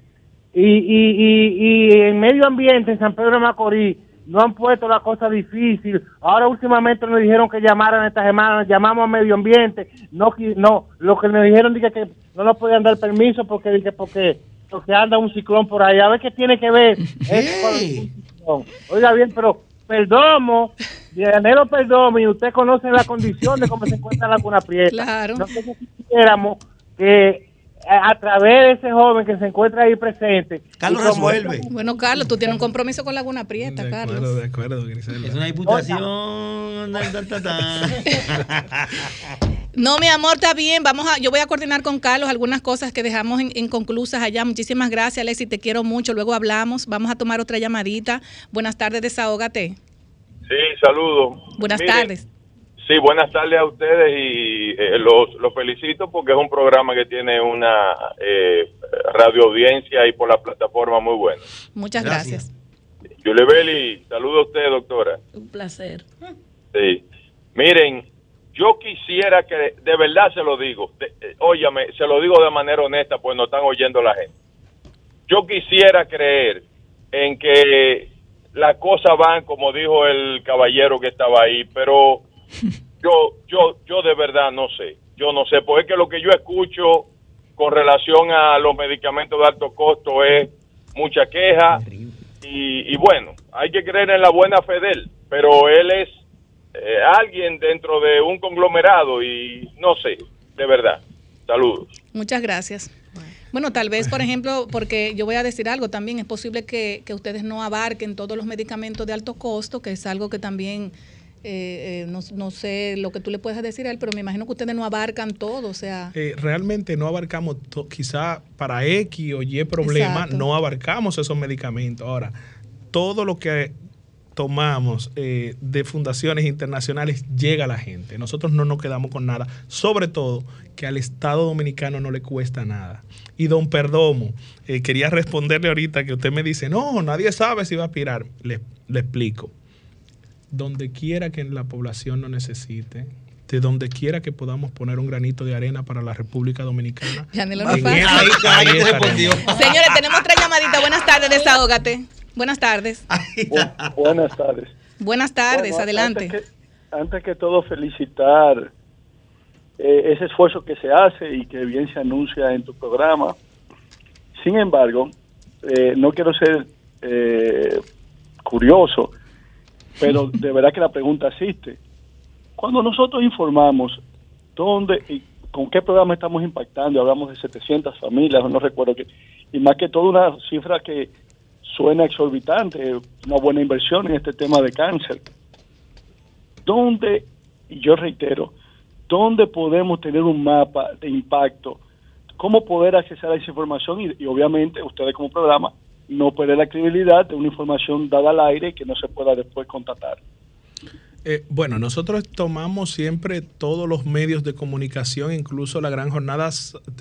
Y, y, y, y en medio ambiente, en San Pedro de Macorís, no han puesto la cosa difícil. Ahora últimamente nos dijeron que llamaran esta semana, llamamos a medio ambiente, no, no, lo que nos dijeron dije que no nos podían dar permiso porque dije porque porque anda un ciclón por ahí. A ver qué tiene que ver ciclón. Oiga bien, pero Perdomo, Dianero Perdomo, y usted conoce la condición de cómo se encuentra la Laguna Prieta. Claro. Nosotros quisiéramos que a, a través de ese joven que se encuentra ahí presente. Carlos resuelve. Bueno, Carlos, tú tienes un compromiso con Laguna Prieta, Carlos. de acuerdo, Griselda. Es una diputación. No, mi amor, está bien. Vamos a, yo voy a coordinar con Carlos algunas cosas que dejamos en- inconclusas allá. Muchísimas gracias, Alexi. Te quiero mucho. Luego hablamos. Vamos a tomar otra llamadita. Buenas tardes, desahógate. Sí, saludos. Buenas Miren, tardes. Sí, buenas tardes a ustedes y eh, los, los felicito porque es un programa que tiene una eh, radio audiencia y por la plataforma muy buena. Muchas gracias. Yulebeli, saludo a usted, doctora. Un placer. Sí. Miren, yo quisiera que, de verdad se lo digo, de- eh, óyame, se lo digo de manera honesta, pues no están oyendo la gente. Yo quisiera creer en que las cosas van como dijo el caballero que estaba ahí, pero yo, yo, yo de verdad no sé. Yo no sé, porque es que lo que yo escucho con relación a los medicamentos de alto costo es mucha queja y, y bueno, hay que creer en la buena fe de él, pero él es eh, alguien dentro de un conglomerado y no sé, de verdad. Saludos. Muchas gracias. Bueno, tal vez, por ejemplo, porque yo voy a decir algo también, es posible que, que ustedes no abarquen todos los medicamentos de alto costo, que es algo que también, eh, eh, no, no sé lo que tú le puedes decir a él, pero me imagino que ustedes no abarcan todo, o sea, Eh, realmente no abarcamos, to- quizá para X o Y problema, Exacto. no abarcamos esos medicamentos. Ahora, todo lo que tomamos eh, de fundaciones internacionales llega a la gente. Nosotros no nos quedamos con nada, sobre todo que al Estado Dominicano no le cuesta nada. Y don Perdomo, eh, quería responderle ahorita que usted me dice, no, nadie sabe si va a aspirar. Le, le explico. Donde quiera que la población lo necesite, de donde quiera que podamos poner un granito de arena para la República Dominicana. No. Señores, tenemos otra llamadita. Buenas tardes, desahógate. Buenas tardes. Buenas tardes. Buenas tardes, Bueno, adelante. Antes que, antes que todo, felicitar eh, ese esfuerzo que se hace y que bien se anuncia en tu programa. Sin embargo, eh, no quiero ser eh, curioso, pero de verdad que la pregunta existe. Cuando nosotros informamos dónde y con qué programa estamos impactando, hablamos de 700 familias, no recuerdo qué, y más que todo una cifra que suena exorbitante, una buena inversión en este tema de cáncer. ¿Dónde, y yo reitero, dónde podemos tener un mapa de impacto? ¿Cómo poder acceder a esa información? Y, y obviamente ustedes como programa no perder la credibilidad de una información dada al aire que no se pueda después contratar. Eh, bueno, nosotros tomamos siempre todos los medios de comunicación, incluso la gran jornada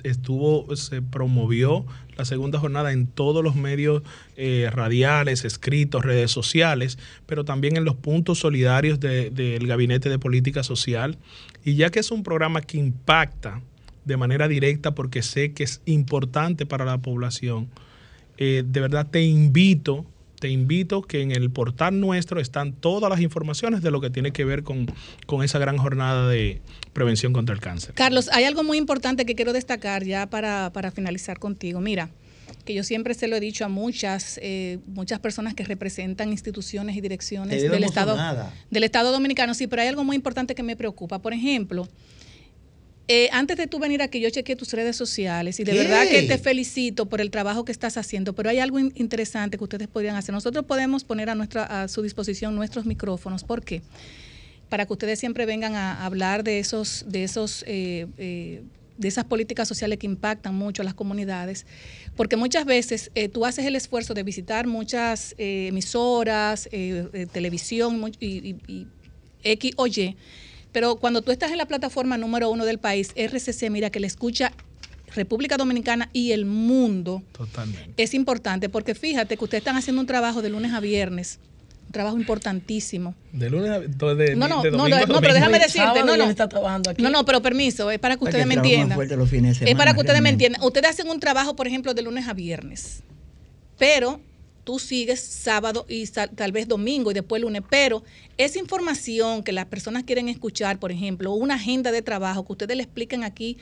estuvo, se promovió la segunda jornada en todos los medios eh, radiales, escritos, redes sociales, pero también en los puntos solidarios de- del Gabinete de Política Social. Y ya que es un programa que impacta de manera directa porque sé que es importante para la población, eh, de verdad te invito, te invito que en el portal nuestro están todas las informaciones de lo que tiene que ver con, con esa gran jornada de prevención contra el cáncer. Carlos, hay algo muy importante que quiero destacar ya para, para finalizar contigo. Mira, que yo siempre se lo he dicho a muchas, eh, muchas personas que representan instituciones y direcciones del Estado, del Estado Dominicano. Sí, pero hay algo muy importante que me preocupa. Por ejemplo, eh, antes de tú venir aquí, yo chequeé tus redes sociales y de ¿Qué? verdad que te felicito por el trabajo que estás haciendo, pero hay algo in- interesante que ustedes podrían hacer. Nosotros podemos poner a, nuestra, a su disposición nuestros micrófonos. ¿Por qué? para que ustedes siempre vengan a hablar de esos, de esos, eh, eh, de esas políticas sociales que impactan mucho a las comunidades, porque muchas veces eh, tú haces el esfuerzo de visitar muchas eh, emisoras, eh, televisión y- y X o Y, pero cuando tú estás en la plataforma número uno del país, RCC, mira que le escucha República Dominicana y el mundo, Totalmente. es importante porque fíjate que ustedes están haciendo un trabajo de lunes a viernes, un trabajo importantísimo. De lunes a de, de- No, no, de no, domingo a no, pero déjame decirte, no, no. él está trabajando aquí. No, no, pero permiso, es para que ustedes me entiendan. fuerte los fines de Es para que ustedes me entiendan. Ustedes hacen un trabajo, por ejemplo, de lunes a viernes, pero tú sigues sábado y tal vez domingo y después lunes, pero esa información que las personas quieren escuchar, por ejemplo, una agenda de trabajo que ustedes le expliquen aquí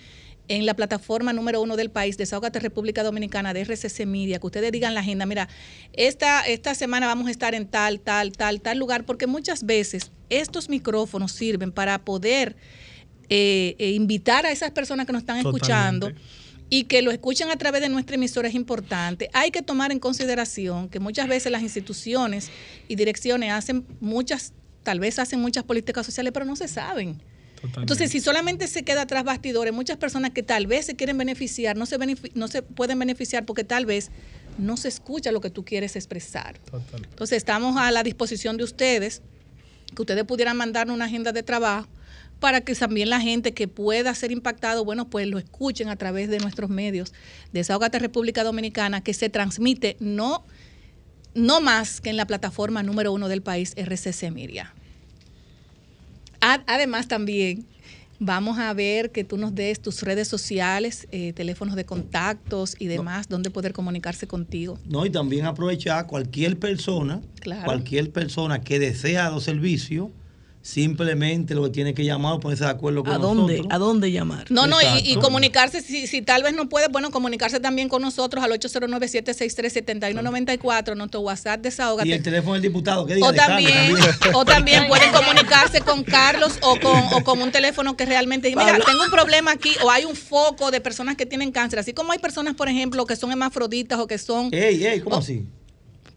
en la plataforma número uno del país, Desahogate República Dominicana de RCC Media, que ustedes digan la agenda, mira, esta, esta semana vamos a estar en tal, tal, tal, tal lugar, porque muchas veces estos micrófonos sirven para poder eh, eh, invitar a esas personas que nos están escuchando y que lo escuchen a través de nuestra emisora es importante. Hay que tomar en consideración que muchas veces las instituciones y direcciones hacen muchas, tal vez hacen muchas políticas sociales, pero no se saben. Entonces, si solamente se queda tras bastidores, muchas personas que tal vez se quieren beneficiar, no se, benefi- no se pueden beneficiar porque tal vez no se escucha lo que tú quieres expresar. Entonces, estamos a la disposición de ustedes, que ustedes pudieran mandarnos una agenda de trabajo para que también la gente que pueda ser impactado, bueno, pues lo escuchen a través de nuestros medios. Desahogate República Dominicana, que se transmite no, no más que en la plataforma número uno del país, RCC Miria. Ad- Además, también vamos a ver que tú nos des tus redes sociales, eh, teléfonos de contactos y demás, donde poder comunicarse contigo. No, y también aprovechar cualquier persona, Claro. cualquier persona que desea los servicios, simplemente lo que tiene que llamar o ponerse de acuerdo con ¿A dónde, nosotros. ¿A dónde llamar? No, no, y, comunicarse, si, si tal vez no puede, bueno, comunicarse también con nosotros al 809-763-7194, nuestro WhatsApp, desahógate. Y el teléfono del diputado, que diga O Carlos también, o también pueden comunicarse con Carlos o con, o con un teléfono que realmente diga, mira, tengo un problema aquí o hay un foco de personas que tienen cáncer, así como hay personas, por ejemplo, que son hermafroditas o que son... Ey, ey, ¿cómo así?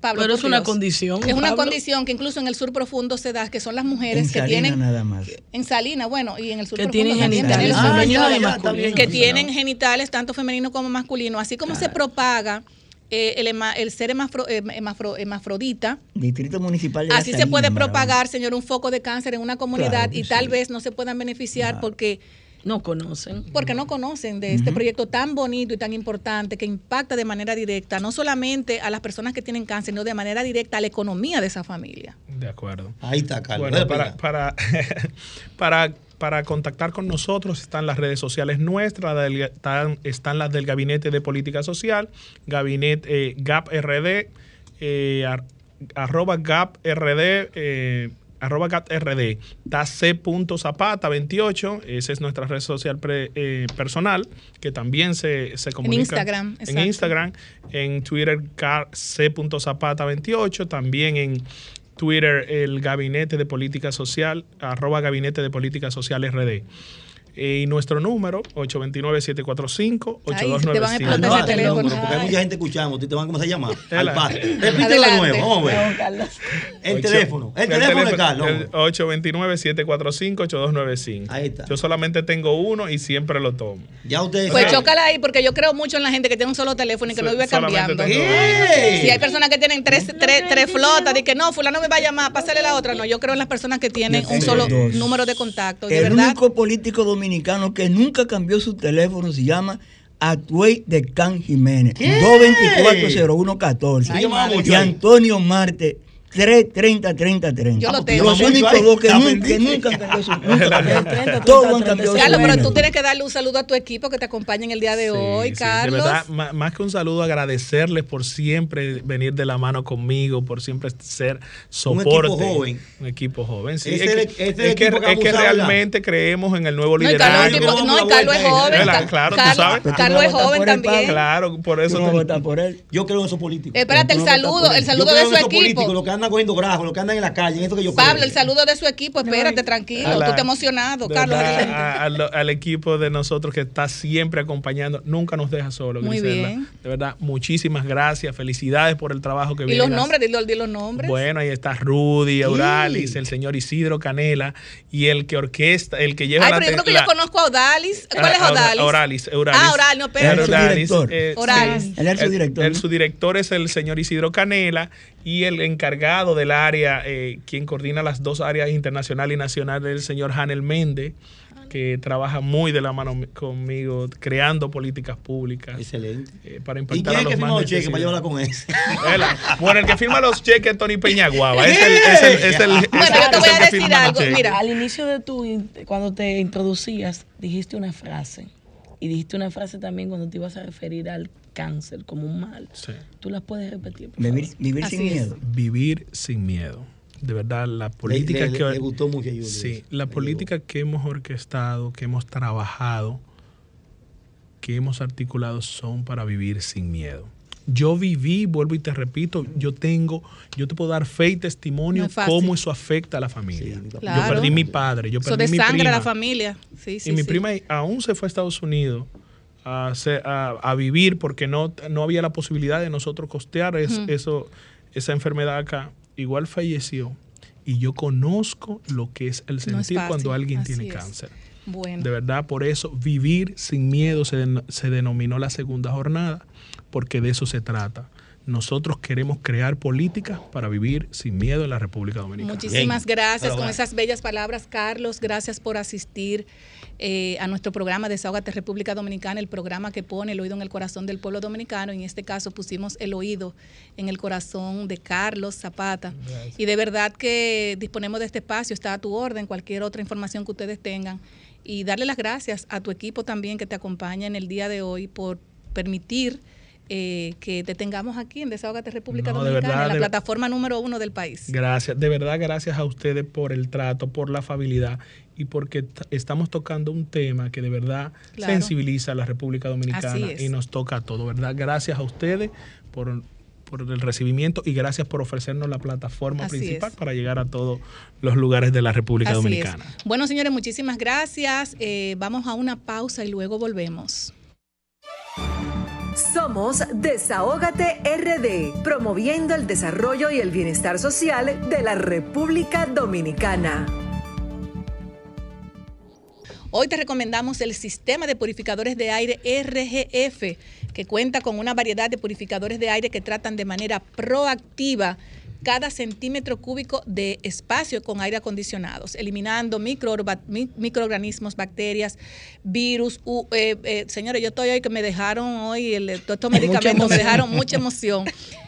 Pablo, Pero es una Dios. condición, Es una Pablo. condición que incluso en el sur profundo se da, que son las mujeres En que Salinas tienen... nada más. En Salina, bueno, y en el sur Que profundo tienen también genitales tenemos- femeninos y Ah, ya, masculinos. Que No, tienen genitales tanto femeninos como masculinos. Así como se propaga eh, el, hema- el ser hemafro- em- hemafro- hemafrodita, Distrito Municipal de Así se puede Salina, propagar, señor, un foco de cáncer en una comunidad Claro y tal vez no se puedan beneficiar porque no conocen. Porque no conocen de este proyecto tan bonito y tan importante que impacta de manera directa no solamente a las personas que tienen cáncer, sino de manera directa a la economía de esa familia. De acuerdo. Ahí está, Carlos. Bueno, para, para, para, para contactar con nosotros están las redes sociales nuestras, están, están las del Gabinete de Política Social, Gabinete eh, GAPRD, eh, ar- arroba GAPRD, eh, arroba GAPRD, está c.zapata28, esa es nuestra red social pre- eh, personal, que también se, se comunica. Instagram, En exacto. Instagram, en Twitter car- c.zapata28, también en Twitter el Gabinete de Política Social, arroba Gabinete de Política Social RD. Eh, y nuestro número, 829-745-8295. Anótate el número, porque hay mucha gente escuchando. Te van a comenzar a llamar. Al paso. Repítelo de nuevo. Vamos a ver. El Ocho- teléfono. El teléfono de Carlos. el 829-745-8295. Ahí está. Yo solamente tengo uno y siempre lo tomo. Ya ustedes Pues saben. chócala ahí porque yo creo mucho en la gente que tiene un solo teléfono y que So- no vive cambiando. Si hay personas que tienen tres, tres, tres flotas, de que no, fulano me va a llamar, pásale la otra. No, yo creo en las personas que tienen un solo número de contacto. De El verdad, único político dominicano que nunca cambió su teléfono se llama Atuey de Can Jiménez, ¿Qué? 224-0114. Ay, madre. y Antonio Marte, 330-3030. Yo lo Los tengo. únicos dos que nunca, que bendito. nunca han cambiado su nunca, Todos han cambiado su Carlos, pero tú tienes que darle un saludo a tu equipo que te acompaña en el día de hoy, Sí, Carlos. De verdad, más que un saludo, agradecerles por siempre venir de la mano conmigo, por siempre ser soporte. equipo joven. Un equipo joven, sí. Es es que, el- es el es que- equipo que es que abusaba, ¿verdad? realmente creemos en el nuevo No, liderazgo. no, y Carlos es joven. Claro, tú sabes. Carlos no es joven también. Claro, por eso. no. Yo creo en esos políticos. Espérate, el no saludo, el saludo Yo creo de en su equipo. Andan cogiendo grajos, los que andan en la calle, en esto que yo Pablo, creo. el saludo de su equipo, espérate, tranquilo, la- tú estás emocionado, Carlos. a- al, al equipo de nosotros que está siempre acompañando, nunca nos deja solo. Muy Griselda. bien. De verdad, muchísimas gracias, felicidades por el trabajo que Y vienen los nombres, dilo, di los nombres. Bueno, ahí está Rudy, Euralis, el señor Isidro Canela y el que orquesta, el que lleva Ay, la, pero yo te- creo que la- yo conozco a Odalis. ¿Cuál es Ah, Odalis? Oralis, Euralis. Ah, Oralis, no, Oralis, Él eh, Oralis. sí. Él es el subdirector, El, ¿no? subdirector es el señor Isidro Canela y el encargado del área, eh, quien coordina las dos áreas internacional y nacional, es el señor Hanel Méndez, que trabaja muy de la mano conmigo, creando políticas públicas. Excelente. eh, para ¿Y impactar quién a es los que firma los cheques para llevarla con ese? Bueno, el que firma los cheques es Tony Peñaguaba. Es el, es el, es el, es Bueno, yo te voy a decir algo, mira. Al inicio de tu, cuando te introducías, dijiste una frase. Y dijiste una frase también cuando te ibas a referir al cáncer como un mal. Tú las puedes repetir. por Vivir, favor? vivir sin miedo. Vivir sin miedo. De verdad, la política le- que le gustó mucho Sí, la política que hemos orquestado, que hemos trabajado, que hemos articulado son para vivir sin miedo. Yo viví, vuelvo y te repito, yo tengo, yo te puedo dar fe y testimonio No cómo eso afecta a la familia. Claro. Yo perdí mi padre, yo Eso perdí de mi sangre prima. a la familia. Sí, sí, y mi sí. prima aún se fue a Estados Unidos a, a- a vivir porque no, no había la posibilidad de nosotros costear es- eso, esa enfermedad acá. Igual falleció. Y yo conozco lo que es el No es sentir cuando alguien así tiene es. cáncer. Bueno. De verdad, por eso vivir sin miedo se, den- se denominó la segunda jornada, porque de eso se trata. Nosotros queremos crear políticas para vivir sin miedo en la República Dominicana. Muchísimas gracias con esas bellas palabras, Carlos. Gracias por asistir eh, a nuestro programa Desahogate República Dominicana, el programa que pone el oído en el corazón del pueblo dominicano. En este caso pusimos el oído en el corazón de Carlos Zapata. Y de verdad que disponemos de este espacio, está a tu orden, cualquier otra información que ustedes tengan. Y darle las gracias a tu equipo también que te acompaña en el día de hoy por permitir eh, que te tengamos aquí en Desahogate República No, Dominicana, verdad, la de- plataforma número uno del país. Gracias, de verdad gracias a ustedes por el trato, por la afabilidad y porque estamos tocando un tema que de verdad Claro. sensibiliza a la República Dominicana y nos toca a todos, ¿verdad? Gracias a ustedes por, por el recibimiento y gracias por ofrecernos la plataforma Así principal es. para llegar a todos los lugares de la República Así Dominicana. es. Bueno, señores, muchísimas gracias. Eh, vamos a una pausa y luego volvemos. Somos Desahógate RD, promoviendo el desarrollo y el bienestar social de la República Dominicana. Hoy te recomendamos el sistema de purificadores de aire RGF, que cuenta con una variedad de purificadores de aire que tratan de manera proactiva cada centímetro cúbico de espacio con aire acondicionados, eliminando microorba- mi- microorganismos, bacterias, virus. u- eh, eh, señores, yo estoy hoy que me dejaron hoy el, todos estos Mucha medicamentos, me dejaron mucha emoción.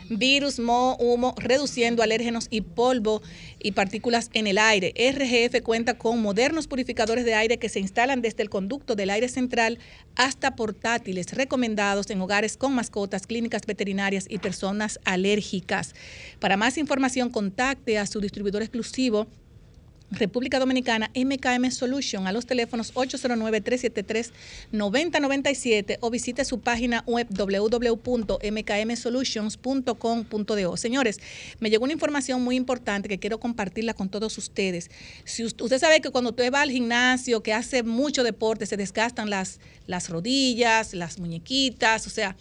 Virus, moho, humo, reduciendo alérgenos y polvo y partículas en el aire. RGF cuenta con modernos purificadores de aire que se instalan desde el conducto del aire central hasta portátiles recomendados en hogares con mascotas, clínicas veterinarias y personas alérgicas. Para más información, contacte a su distribuidor exclusivo República Dominicana, MKM Solution, a los teléfonos 809-373-9097 o visite su página web www.mkmsolutions.com.do. Señores, me llegó una información muy importante que quiero compartirla con todos ustedes. Si us- usted sabe que cuando usted va al gimnasio, que hace mucho deporte, se desgastan las, las rodillas, las muñequitas, o sea,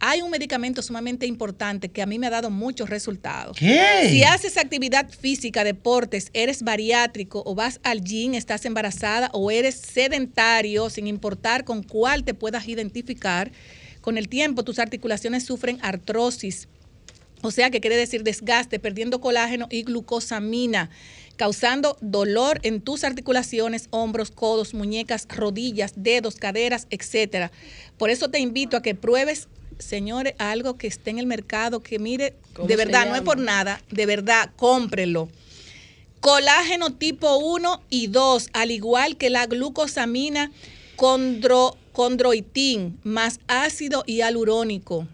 hay un medicamento sumamente importante que a mí me ha dado muchos resultados. ¿Qué? Si haces actividad física, deportes, eres bariátrico o vas al gym, estás embarazada o eres sedentario, sin importar con cuál te puedas identificar, con el tiempo tus articulaciones sufren artrosis. O sea, que quiere decir desgaste, perdiendo colágeno y glucosamina, causando dolor en tus articulaciones, hombros, codos, muñecas, rodillas, dedos, caderas, etcétera. Por eso te invito a que pruebes, señores, algo que esté en el mercado, que mire, ¿Cómo de verdad, no es por nada, de verdad, cómprelo. Colágeno tipo 1 y 2, al igual que la glucosamina condro, condroitín, más ácido hialurónico.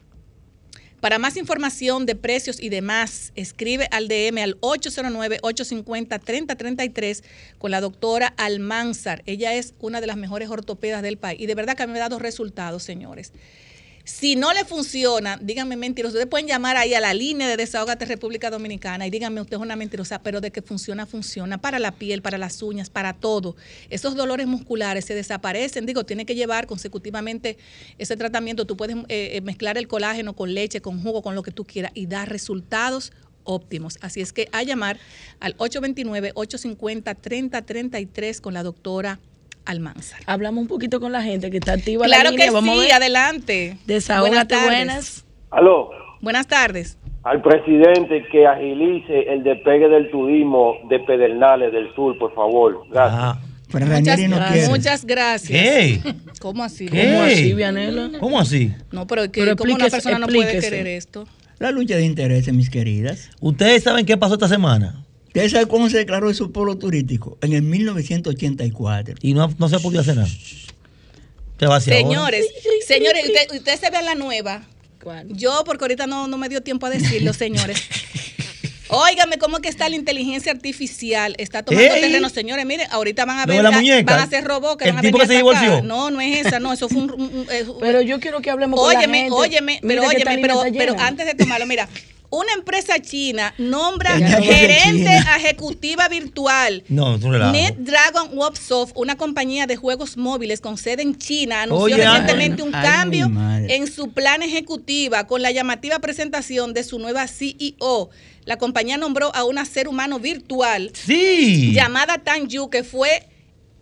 Para más información de precios y demás, escribe al DM al 809-850-3033 con la doctora Almanzar. Ella es una de las mejores ortopedas del país y de verdad que a mí me ha dado resultados, señores. Si no le funciona, díganme mentiroso. Ustedes pueden llamar ahí a la línea de Desahogate República Dominicana y díganme, usted es una mentirosa, pero de que funciona, funciona para la piel, para las uñas, para todo. Esos dolores musculares se desaparecen. Digo, tiene que llevar consecutivamente ese tratamiento. Tú puedes eh, eh, mezclar el colágeno con leche, con jugo, con lo que tú quieras y dar resultados óptimos. Así es que a llamar al 829-850-3033 con la doctora Almanzar. Hablamos un poquito con la gente que está activa Claro la línea. que Vamos a sí, ver. adelante. Desahógate, Buenas. Aló, Buenas tardes. al presidente que agilice el despegue del turismo de Pedernales del Sur, por favor. Gracias. Pero Muchas, no gracias. ¿Qué? ¿Cómo así? ¿Qué? ¿Cómo así, Vianela? ¿Cómo así? No, pero, que, Pero ¿cómo una explíquese, persona no puede querer esto? La lucha de intereses, mis queridas. ¿Ustedes saben qué pasó esta semana? ¿Ustedes saben cómo se declaró eso polo turístico? En el 1984. Y no, no se podía hacer nada. ¿Qué va a hacer ahora? Señores, señores, usted- ustedes se vean la nueva. Yo, porque ahorita no, no me dio tiempo a decirlo, señores. Óigame, ¿cómo que está la inteligencia artificial? Está tomando ¡Ey! terreno, señores. Miren, ahorita van a ¿No ver, la muñeca? van a hacer robots que ¿El van a tipo venir que se divorció? No, no es esa, no, eso fue un... un- un- es- Pero yo quiero que hablemos con la Óyeme, gente. óyeme, pero óyeme, pero, antes de tomarlo, mira, una empresa china nombra no gerente China. ejecutiva virtual. No, tú relajo. NetDragon Websoft, una compañía de juegos móviles con sede en China, anunció Oye, recientemente un ay, cambio en su plan ejecutiva con la llamativa presentación de su nueva CEO. La compañía nombró a una ser humano virtual Sí. llamada Tan Yu, que fue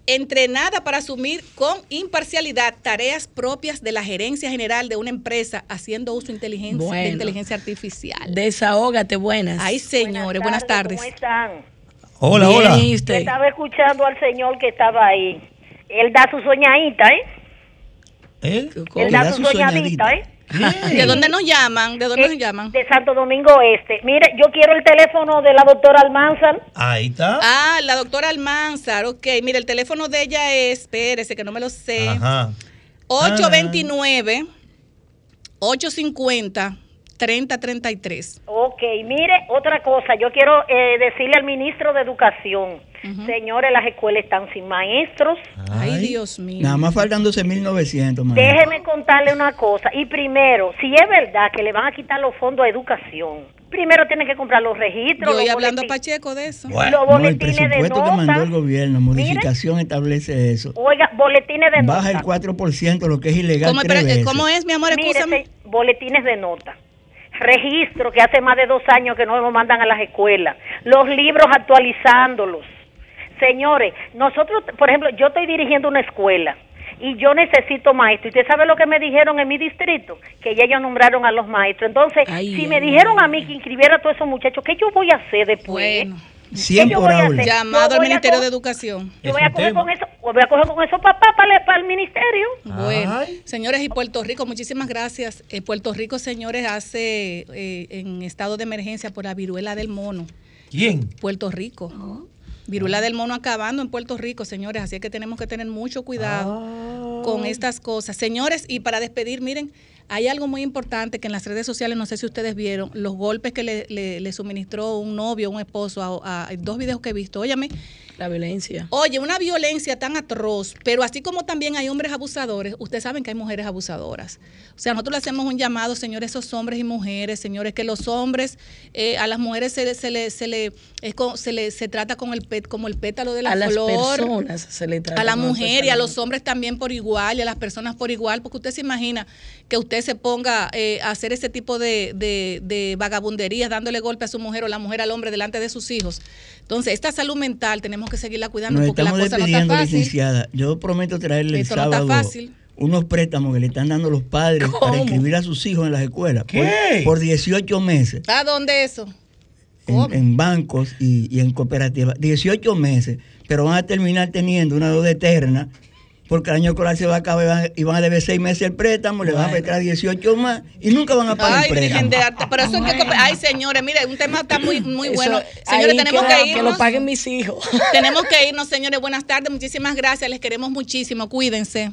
entrenada para asumir con imparcialidad tareas propias de la gerencia general de una empresa haciendo uso inteligencia, de inteligencia artificial. Desahógate, buenas. Ay, señores, buenas tardes. ¿Cómo están? Hola, Bien, hola. estaba escuchando al señor que estaba ahí. Él da su soñadita, ¿eh? ¿Eh? Él da su soñadita, ¿eh? ¿De dónde nos llaman? ¿De dónde Eh, nos llaman? De Santo Domingo Este. Mire, yo quiero el teléfono de la doctora Almanzar. Ahí está. Ah, la doctora Almanzar, ok. Mire, el teléfono de ella es, espérese que no me lo sé, Ajá. 829 850 3033. Ok, mire, otra cosa. Yo quiero eh, decirle al ministro de Educación. Señores, las escuelas están sin maestros. Ay, Dios mío. Nada más faltan 12.900, man. Déjeme contarle una cosa. Y primero, si es verdad que le van a quitar los fondos a educación, primero tienen que comprar los registros. Yo los hablando a Pacheco de eso. Los No, el boletines de presupuesto que mandó nota. el gobierno, modificación establece eso. Oiga, boletines de Baja el nota. 4%, lo que es ilegal ¿Cómo, tres pero, veces. ¿Cómo es, mi amor? Mire, Escúchame. se- boletines de nota. Registro que hace más de dos años que no lo mandan a las escuelas. Los libros actualizándolos. Señores, nosotros, por ejemplo, yo estoy dirigiendo una escuela y yo necesito maestros. ¿Y usted sabe lo que me dijeron en mi distrito? Que ya ellos nombraron a los maestros. Entonces, si me dijeron a mí que inscribiera a todos esos muchachos, ¿qué yo voy a hacer después? Bueno. ¿Qué 100 yo por voy a aula. hacer? Llamado al Ministerio de Educación. Yo voy a coger con eso, voy a coger con esos papás para, para el ministerio. Bueno, señores, y Puerto Rico, muchísimas gracias. Eh, Puerto Rico, señores, hace eh, en estado de emergencia por la viruela del mono. ¿Quién? Puerto Rico. Viruela del mono acabando en Puerto Rico, señores. Así que tenemos que tener mucho cuidado con estas cosas. Señores, y para despedir, miren, hay algo muy importante que en las redes sociales, no sé si ustedes vieron, los golpes que le, le- le suministró un novio, un esposo, a, a- dos videos que he visto. Óyame, La violencia. Oye, una violencia tan atroz, pero así como también hay hombres abusadores, ustedes saben que hay mujeres abusadoras. O sea, nosotros le hacemos un llamado, señores, esos hombres y mujeres, señores, que los hombres, eh, a las mujeres se, le- se le, se le, es co- se le se trata con el pet, como el pétalo de la a las flor. personas se le trata A la mujer y a los hombres también por igual, y a las personas por igual, porque usted se imagina que usted se ponga eh, a hacer ese tipo de, de, de vagabunderías, dándole golpe a su mujer o la mujer al hombre delante de sus hijos. Entonces, esta salud mental tenemos que seguirla cuidando Nos porque la estamos cosa no está fácil. licenciada. Yo prometo traerle el Esto no está sábado fácil. unos préstamos que le están dando los padres para inscribir a sus hijos en las escuelas. ¿Qué? Por, por 18 meses. ¿A dónde eso? En, en bancos y, y en cooperativas. 18 meses. Pero van a terminar teniendo una deuda eterna. Porque el año escolar se va a acabar y van- a deber 6 meses el préstamo, le van a prestar 18 más y nunca van a pagar Ay, el préstamo. De arte. Pero eso es que. Ay, señores, mire, un tema está muy, muy Eso, bueno. Señores, tenemos queda, que que irnos. lo paguen mis hijos. Tenemos que irnos, señores. Buenas tardes. Muchísimas gracias. Les queremos muchísimo. Cuídense.